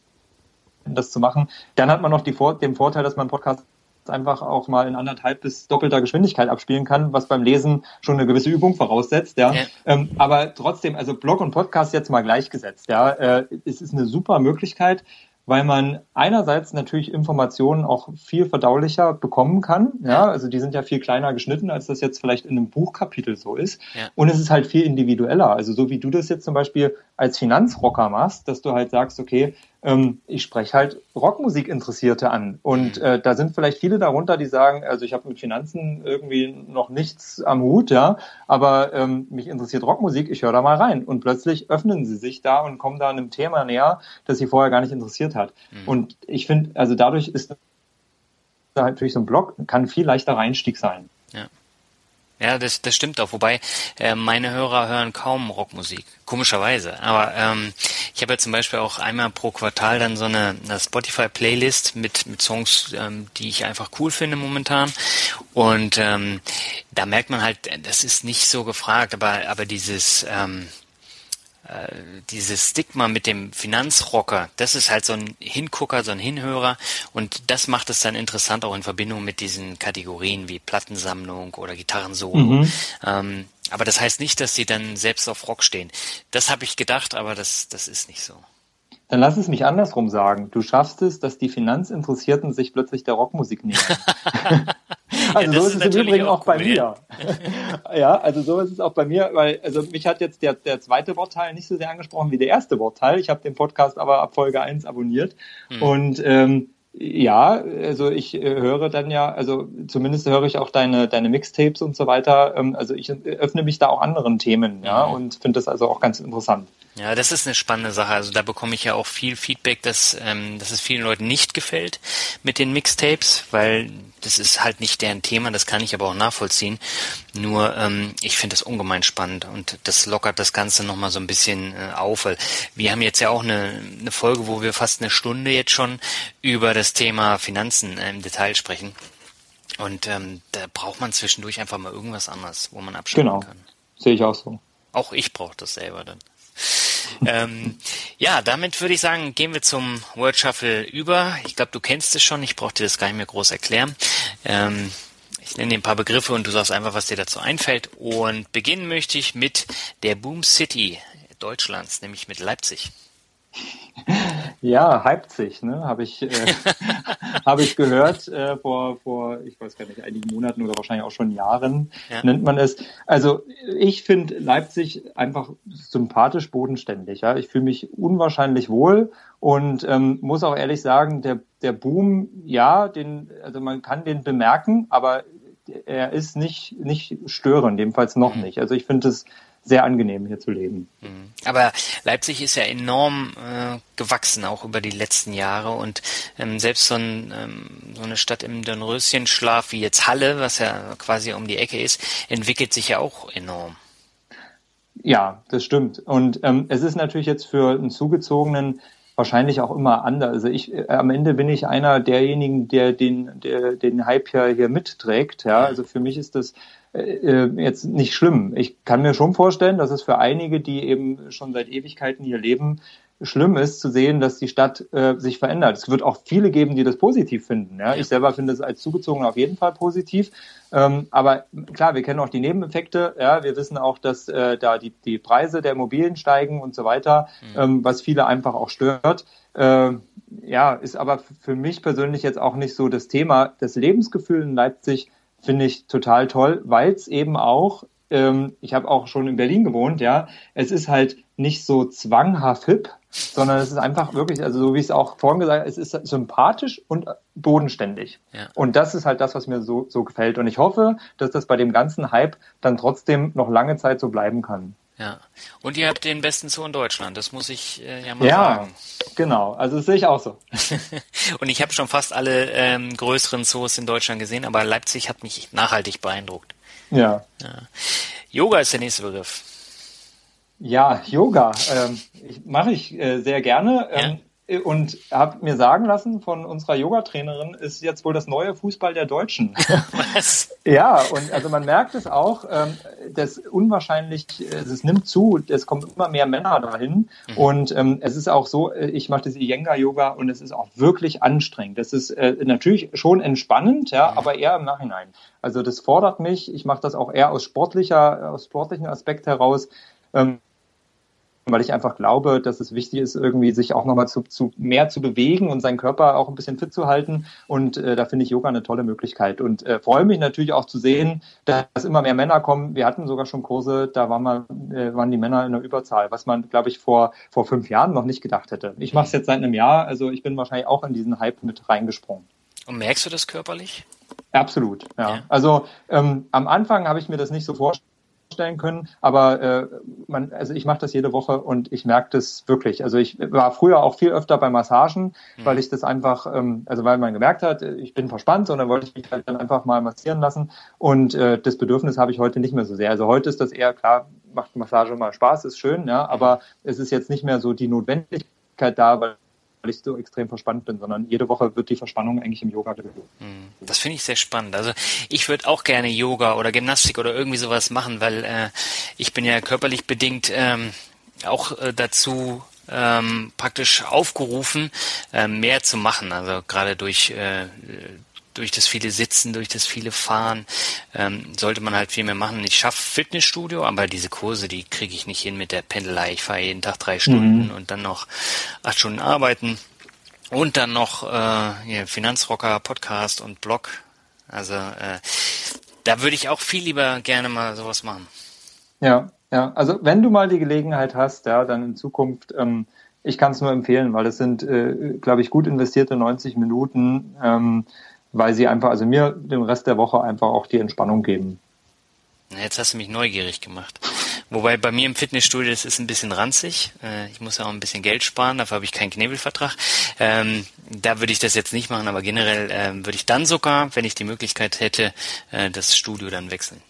das zu machen. Dann hat man noch die den Vorteil, dass man Podcast einfach auch mal in anderthalb bis doppelter Geschwindigkeit abspielen kann, was beim Lesen schon eine gewisse Übung voraussetzt, ja. ja. Ähm, aber trotzdem, also Blog und Podcast jetzt mal gleichgesetzt, ja. Äh, es ist eine super Möglichkeit, weil man einerseits natürlich Informationen auch viel verdaulicher bekommen kann. Ja, also die sind ja viel kleiner geschnitten, als das jetzt vielleicht in einem Buchkapitel so ist. Ja. Und es ist halt viel individueller. Also so wie du das jetzt zum Beispiel als Finanzrocker machst, dass du halt sagst, okay, ähm, ich spreche halt Rockmusik-Interessierte an. Und mhm. äh, da sind vielleicht viele darunter, die sagen, also ich habe mit Finanzen irgendwie noch nichts am Hut, ja, aber ähm, mich interessiert Rockmusik, ich höre da mal rein. Und plötzlich öffnen sie sich da und kommen da einem Thema näher, das sie vorher gar nicht interessiert hat. Mhm. Und ich finde, also dadurch ist natürlich so ein Blog, kann viel leichter Einstieg sein. Ja. Ja, das, das stimmt auch. Wobei äh, meine Hörer hören kaum Rockmusik, komischerweise. Aber ähm, ich habe ja zum Beispiel auch einmal pro Quartal dann so eine, eine Spotify-Playlist mit mit Songs, ähm, die ich einfach cool finde momentan. Und ähm, da merkt man halt, das ist nicht so gefragt, aber aber dieses ähm, äh, dieses Stigma mit dem Finanzrocker, das ist halt so ein Hingucker, so ein Hinhörer und das macht es dann interessant auch in Verbindung mit diesen Kategorien wie Plattensammlung oder Gitarrensolo. Mhm. Ähm, aber das heißt nicht, dass sie dann selbst auf Rock stehen. Das habe ich gedacht, aber das, das ist nicht so. Dann lass es mich andersrum sagen. Du schaffst es, dass die Finanzinteressierten sich plötzlich der Rockmusik nähern. also ja, so ist, ist es im Übrigen auch, auch bei mir. ja, also so ist es auch bei mir, weil also mich hat jetzt der, der zweite Wortteil nicht so sehr angesprochen wie der erste Wortteil. Ich habe den Podcast aber ab Folge 1 abonniert. Hm. Und ähm, ja, also ich äh, höre dann ja, also zumindest höre ich auch deine, deine Mixtapes und so weiter. Ähm, also ich öffne mich da auch anderen Themen, ja, mhm. und finde das also auch ganz interessant. Ja, das ist eine spannende Sache. Also da bekomme ich ja auch viel Feedback, dass, ähm, dass es vielen Leuten nicht gefällt mit den Mixtapes, weil das ist halt nicht deren Thema, das kann ich aber auch nachvollziehen. Nur ähm, ich finde das ungemein spannend und das lockert das Ganze nochmal so ein bisschen äh, auf, weil wir haben jetzt ja auch eine, eine Folge, wo wir fast eine Stunde jetzt schon über das Thema Finanzen äh, im Detail sprechen. Und ähm, da braucht man zwischendurch einfach mal irgendwas anderes, wo man abschalten genau. kann. Sehe ich auch so. Auch ich brauche das selber dann ähm, ja, damit würde ich sagen, gehen wir zum Word Shuffle über. Ich glaube, du kennst es schon, ich brauche dir das gar nicht mehr groß erklären. Ähm, ich nenne dir ein paar Begriffe und du sagst einfach, was dir dazu einfällt. Und beginnen möchte ich mit der Boom City Deutschlands, nämlich mit Leipzig. Ja, Leipzig, ne, habe ich, äh, hab ich gehört äh, vor, vor, ich weiß gar nicht, einigen Monaten oder wahrscheinlich auch schon Jahren ja. nennt man es. Also ich finde Leipzig einfach sympathisch bodenständig. Ja, ich fühle mich unwahrscheinlich wohl und ähm, muss auch ehrlich sagen, der der Boom, ja, den, also man kann den bemerken, aber er ist nicht nicht störend, jedenfalls noch mhm. nicht. Also ich finde es sehr angenehm, hier zu leben. Mhm. Aber Leipzig ist ja enorm äh, gewachsen, auch über die letzten Jahre. Und ähm, selbst so, ein, ähm, so eine Stadt im Dornröschenschlaf wie jetzt Halle, was ja quasi um die Ecke ist, entwickelt sich ja auch enorm. Ja, das stimmt. Und ähm, es ist natürlich jetzt für einen Zugezogenen wahrscheinlich auch immer anders. Also ich äh, am Ende bin ich einer derjenigen, der den, der den Hype ja hier mitträgt. Ja, also für mich ist das äh, jetzt nicht schlimm. Ich kann mir schon vorstellen, dass es für einige, die eben schon seit Ewigkeiten hier leben, schlimm ist zu sehen, dass die Stadt äh, sich verändert. Es wird auch viele geben, die das positiv finden. Ja? Ich selber finde es als Zugezogener auf jeden Fall positiv. Ähm, aber klar, wir kennen auch die Nebeneffekte. Ja? Wir wissen auch, dass äh, da die, die Preise der Immobilien steigen und so weiter, mhm. ähm, was viele einfach auch stört. Äh, ja, ist aber für mich persönlich jetzt auch nicht so das Thema. Das Lebensgefühl in Leipzig finde ich total toll, weil es eben auch, ähm, ich habe auch schon in Berlin gewohnt, ja, es ist halt nicht so zwanghaft hip, sondern es ist einfach wirklich, also so wie ich es auch vorhin gesagt habe, es ist sympathisch und bodenständig. Ja. Und das ist halt das, was mir so, so gefällt. Und ich hoffe, dass das bei dem ganzen Hype dann trotzdem noch lange Zeit so bleiben kann. Ja. Und ihr habt den besten Zoo in Deutschland, das muss ich äh, ja mal ja, sagen. Ja, genau. Also das sehe ich auch so. und ich habe schon fast alle ähm, größeren Zoos in Deutschland gesehen, aber Leipzig hat mich nachhaltig beeindruckt. Ja. ja. Yoga ist der nächste Begriff. Ja, Yoga ähm, mache ich äh, sehr gerne. Ähm, und habe mir sagen lassen von unserer Yoga-Trainerin, ist jetzt wohl das neue Fußball der Deutschen. Was? ja, und also man merkt es auch, ähm, das unwahrscheinlich, es nimmt zu, es kommen immer mehr Männer dahin mhm. und ähm, es ist auch so, äh, ich mache das Iyengar-Yoga und es ist auch wirklich anstrengend. Das ist äh, natürlich schon entspannend, ja, mhm. aber eher im Nachhinein. Also das fordert mich, ich mache das auch eher aus sportlicher, aus sportlichen Aspekt heraus. Ähm, weil ich einfach glaube, dass es wichtig ist, irgendwie sich auch nochmal zu, zu mehr zu bewegen und seinen Körper auch ein bisschen fit zu halten. Und äh, da finde ich Yoga eine tolle Möglichkeit. Und äh, freue mich natürlich auch zu sehen, dass immer mehr Männer kommen. Wir hatten sogar schon Kurse, da waren, wir, äh, waren die Männer in der Überzahl, was man, glaube ich, vor, vor fünf Jahren noch nicht gedacht hätte. Ich mache es jetzt seit einem Jahr, also ich bin wahrscheinlich auch in diesen Hype mit reingesprungen. Und merkst du das körperlich? Absolut, ja. ja. Also ähm, am Anfang habe ich mir das nicht so vorgestellt stellen können. Aber äh, man, also ich mache das jede Woche und ich merke das wirklich. Also ich war früher auch viel öfter bei Massagen, mhm. weil ich das einfach, ähm, also weil man gemerkt hat, ich bin verspannt und dann wollte ich mich halt dann einfach mal massieren lassen. Und äh, das Bedürfnis habe ich heute nicht mehr so sehr. Also heute ist das eher klar, macht Massage mal Spaß, ist schön, ja, aber es ist jetzt nicht mehr so die Notwendigkeit da, weil weil ich so extrem verspannt bin, sondern jede Woche wird die Verspannung eigentlich im Yoga geübt. Hm, das finde ich sehr spannend. Also ich würde auch gerne Yoga oder Gymnastik oder irgendwie sowas machen, weil äh, ich bin ja körperlich bedingt ähm, auch äh, dazu ähm, praktisch aufgerufen, äh, mehr zu machen. Also gerade durch äh, durch das viele Sitzen, durch das viele Fahren, ähm, sollte man halt viel mehr machen. Ich schaffe Fitnessstudio, aber diese Kurse, die kriege ich nicht hin mit der Pendelei. Ich fahre jeden Tag drei Stunden mhm. und dann noch acht Stunden arbeiten und dann noch äh, hier, Finanzrocker, Podcast und Blog. Also äh, da würde ich auch viel lieber gerne mal sowas machen. Ja, ja. Also wenn du mal die Gelegenheit hast, ja, dann in Zukunft ähm, ich kann es nur empfehlen, weil es sind, äh, glaube ich, gut investierte 90 Minuten. Ähm, weil sie einfach, also mir den Rest der Woche einfach auch die Entspannung geben. Jetzt hast du mich neugierig gemacht. Wobei bei mir im Fitnessstudio, das ist ein bisschen ranzig. Äh, ich muss ja auch ein bisschen Geld sparen, dafür habe ich keinen Knebelvertrag. Ähm, da würde ich das jetzt nicht machen, aber generell ähm, würde ich dann sogar, wenn ich die Möglichkeit hätte, äh, das Studio dann wechseln.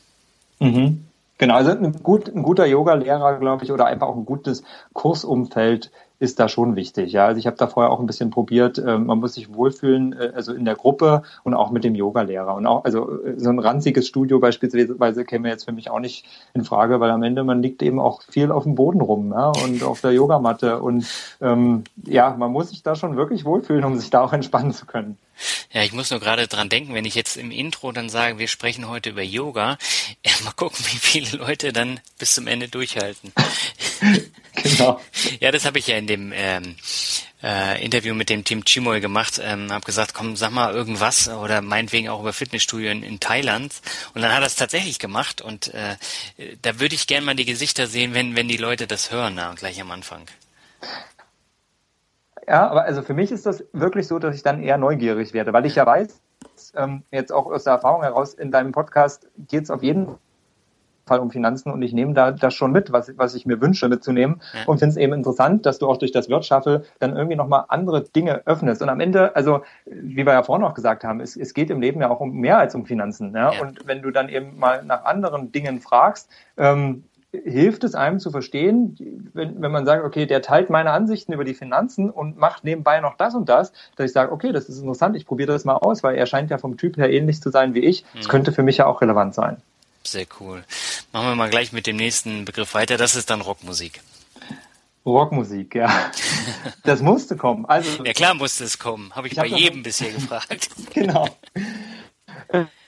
Mhm. Genau, also ein, gut, ein guter Yoga-Lehrer, glaube ich, oder einfach auch ein gutes Kursumfeld ist da schon wichtig. Ja, also ich habe da vorher auch ein bisschen probiert. Äh, man muss sich wohlfühlen, äh, also in der Gruppe und auch mit dem Yogalehrer. Und auch, also äh, so ein ranziges Studio beispielsweise käme jetzt für mich auch nicht in Frage, weil am Ende man liegt eben auch viel auf dem Boden rum ja, und auf der Yogamatte. Und ähm, ja, man muss sich da schon wirklich wohlfühlen, um sich da auch entspannen zu können. Ja, ich muss nur gerade dran denken, wenn ich jetzt im Intro dann sage, wir sprechen heute über Yoga, ja, mal gucken, wie viele Leute dann bis zum Ende durchhalten. genau. Ja, das habe ich ja in dem ähm, äh, Interview mit dem Team Chimoy gemacht, ähm, habe gesagt, komm, sag mal irgendwas oder meinetwegen auch über Fitnessstudio in, in Thailand. Und dann hat er es tatsächlich gemacht und äh, da würde ich gerne mal die Gesichter sehen, wenn, wenn die Leute das hören, na, gleich am Anfang. Ja, aber also für mich ist das wirklich so, dass ich dann eher neugierig werde, weil ich ja weiß, ähm, jetzt auch aus der Erfahrung heraus, in deinem Podcast geht es auf jeden Fall um Finanzen und ich nehme da das schon mit, was, was ich mir wünsche mitzunehmen ja. und finde es eben interessant, dass du auch durch das Wirtschaffe dann irgendwie nochmal andere Dinge öffnest. Und am Ende, also wie wir ja vorhin auch gesagt haben, es, es geht im Leben ja auch um mehr als um Finanzen. Ja? ja. Und wenn du dann eben mal nach anderen Dingen fragst, ähm, hilft es einem zu verstehen, wenn, wenn man sagt, okay, der teilt meine Ansichten über die Finanzen und macht nebenbei noch das und das, dass ich sage, okay, das ist interessant, ich probiere das mal aus, weil er scheint ja vom Typ her ähnlich zu sein wie ich. Es mhm. könnte für mich ja auch relevant sein. Sehr cool. Machen wir mal gleich mit dem nächsten Begriff weiter. Das ist dann Rockmusik. Rockmusik, ja. Das musste kommen. Also, ja klar musste es kommen. Habe ich, ich bei hab jedem bisher gefragt. genau.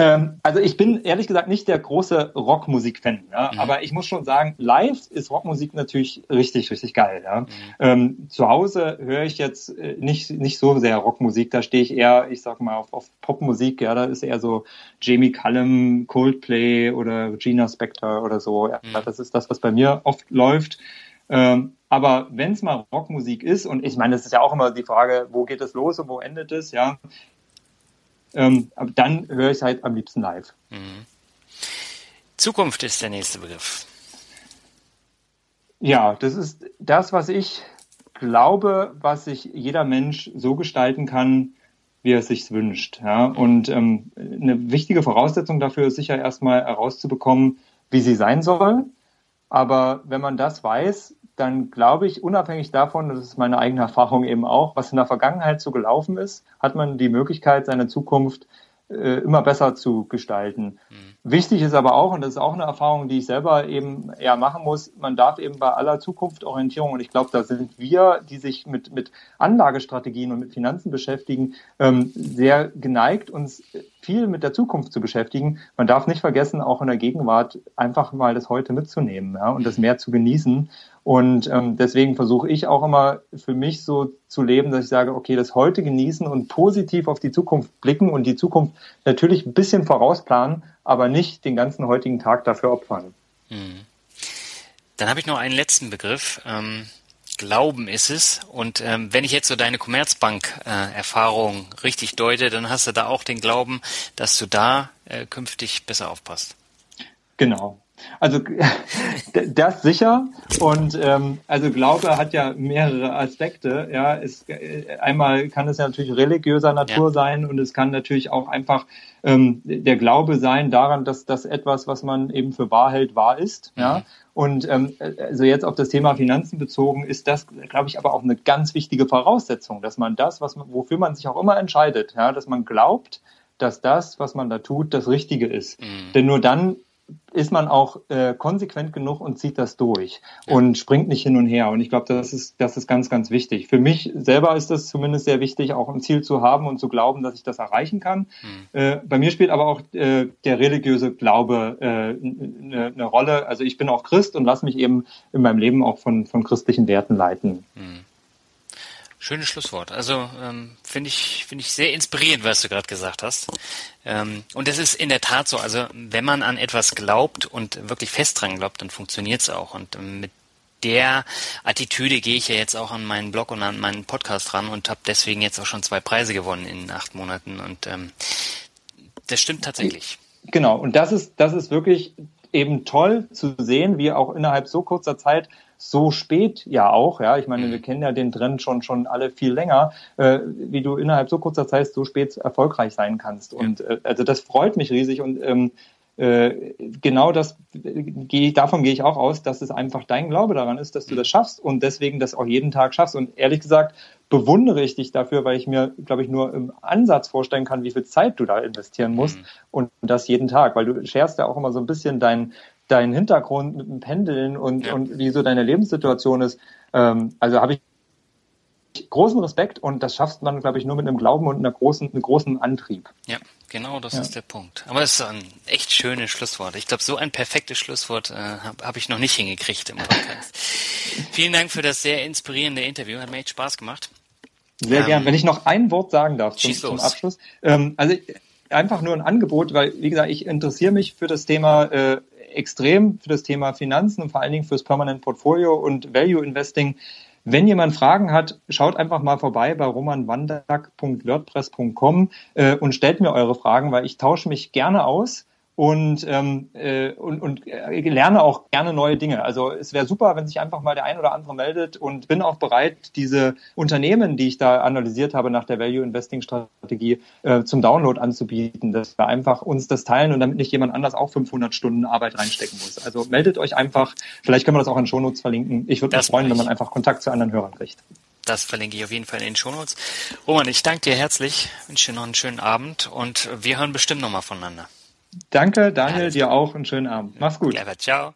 Ähm, also ich bin ehrlich gesagt nicht der große Rockmusik-Fan, ja? mhm. aber ich muss schon sagen, live ist Rockmusik natürlich richtig, richtig geil. Ja? Mhm. Ähm, zu Hause höre ich jetzt äh, nicht, nicht so sehr Rockmusik, da stehe ich eher, ich sag mal, auf, auf Popmusik, ja, da ist eher so Jamie Cullum, Coldplay oder Gina Spector oder so. Ja? Mhm. Das ist das, was bei mir oft läuft. Ähm, aber wenn es mal Rockmusik ist, und ich meine, das ist ja auch immer die Frage, wo geht es los und wo endet es, ja, ähm, dann höre ich es halt am liebsten live. Mhm. Zukunft ist der nächste Begriff. Ja, das ist das, was ich glaube, was sich jeder Mensch so gestalten kann, wie er es sich wünscht. Ja? Und ähm, eine wichtige Voraussetzung dafür ist sicher erstmal herauszubekommen, wie sie sein soll. Aber wenn man das weiß, dann glaube ich, unabhängig davon, das ist meine eigene Erfahrung eben auch, was in der Vergangenheit so gelaufen ist, hat man die Möglichkeit, seine Zukunft äh, immer besser zu gestalten. Mhm. Wichtig ist aber auch, und das ist auch eine Erfahrung, die ich selber eben eher machen muss, man darf eben bei aller Zukunftsorientierung, und ich glaube, da sind wir, die sich mit, mit Anlagestrategien und mit Finanzen beschäftigen, ähm, sehr geneigt, uns viel mit der Zukunft zu beschäftigen. Man darf nicht vergessen, auch in der Gegenwart einfach mal das heute mitzunehmen ja, und das mehr zu genießen. Und ähm, deswegen versuche ich auch immer für mich so zu leben, dass ich sage, okay, das heute genießen und positiv auf die Zukunft blicken und die Zukunft natürlich ein bisschen vorausplanen, aber nicht den ganzen heutigen Tag dafür opfern. Mhm. Dann habe ich noch einen letzten Begriff. Ähm, Glauben ist es. Und ähm, wenn ich jetzt so deine Commerzbank-Erfahrung äh, richtig deute, dann hast du da auch den Glauben, dass du da äh, künftig besser aufpasst. Genau. Also das sicher. Und ähm, also Glaube hat ja mehrere Aspekte. Ja, es, äh, einmal kann es ja natürlich religiöser Natur ja. sein und es kann natürlich auch einfach ähm, der Glaube sein daran, dass das etwas, was man eben für wahr hält, wahr ist. Mhm. Und ähm, also jetzt auf das Thema Finanzen bezogen ist das, glaube ich, aber auch eine ganz wichtige Voraussetzung, dass man das, was man, wofür man sich auch immer entscheidet, ja, dass man glaubt, dass das, was man da tut, das Richtige ist. Mhm. Denn nur dann ist man auch äh, konsequent genug und zieht das durch und springt nicht hin und her. Und ich glaube, das ist, das ist ganz, ganz wichtig. Für mich selber ist das zumindest sehr wichtig, auch ein Ziel zu haben und zu glauben, dass ich das erreichen kann. Mhm. Äh, bei mir spielt aber auch äh, der religiöse Glaube äh, eine, eine Rolle. Also ich bin auch Christ und lasse mich eben in meinem Leben auch von, von christlichen Werten leiten. Mhm. Schönes Schlusswort. Also ähm, finde ich finde ich sehr inspirierend, was du gerade gesagt hast. Ähm, und es ist in der Tat so. Also wenn man an etwas glaubt und wirklich fest dran glaubt, dann funktioniert es auch. Und ähm, mit der Attitüde gehe ich ja jetzt auch an meinen Blog und an meinen Podcast ran und habe deswegen jetzt auch schon zwei Preise gewonnen in acht Monaten. Und ähm, das stimmt tatsächlich. Genau. Und das ist das ist wirklich eben toll zu sehen, wie auch innerhalb so kurzer Zeit so spät ja auch, ja, ich meine, wir mhm. kennen ja den Trend schon schon alle viel länger, äh, wie du innerhalb so kurzer Zeit so spät erfolgreich sein kannst. Und äh, also das freut mich riesig und ähm, äh, genau das gehe davon gehe ich auch aus, dass es einfach dein Glaube daran ist, dass du das schaffst und deswegen das auch jeden Tag schaffst. Und ehrlich gesagt bewundere ich dich dafür, weil ich mir, glaube ich, nur im Ansatz vorstellen kann, wie viel Zeit du da investieren musst mhm. und das jeden Tag, weil du scherst ja auch immer so ein bisschen dein dein Hintergrund mit dem Pendeln und, ja. und wie so deine Lebenssituation ist. Ähm, also habe ich großen Respekt und das schafft man, glaube ich, nur mit einem Glauben und einer großen, einem großen Antrieb. Ja, genau, das ja. ist der Punkt. Aber es ist ein echt schönes Schlusswort. Ich glaube, so ein perfektes Schlusswort äh, habe hab ich noch nicht hingekriegt im Podcast. Vielen Dank für das sehr inspirierende Interview. Hat mir echt Spaß gemacht. Sehr ähm, gern. Wenn ich noch ein Wort sagen darf zum, zum Abschluss. Ähm, also einfach nur ein Angebot, weil, wie gesagt, ich interessiere mich für das Thema äh, extrem für das Thema Finanzen und vor allen Dingen fürs Permanent Portfolio und Value Investing. Wenn jemand Fragen hat, schaut einfach mal vorbei bei romanwandak.wordpress.com äh, und stellt mir eure Fragen, weil ich tausche mich gerne aus und, ähm, äh, und, und äh, lerne auch gerne neue Dinge. Also es wäre super, wenn sich einfach mal der ein oder andere meldet und bin auch bereit, diese Unternehmen, die ich da analysiert habe nach der Value Investing Strategie, äh, zum Download anzubieten, dass wir einfach uns das teilen und damit nicht jemand anders auch 500 Stunden Arbeit reinstecken muss. Also meldet euch einfach. Vielleicht können wir das auch in Shownotes verlinken. Ich würde mich freuen, wenn man einfach Kontakt zu anderen Hörern kriegt. Das verlinke ich auf jeden Fall in den Shownotes. Roman, ich danke dir herzlich, wünsche dir noch einen schönen Abend und wir hören bestimmt nochmal voneinander. Danke, Daniel, dir auch einen schönen Abend. Mach's gut. Clever, ciao.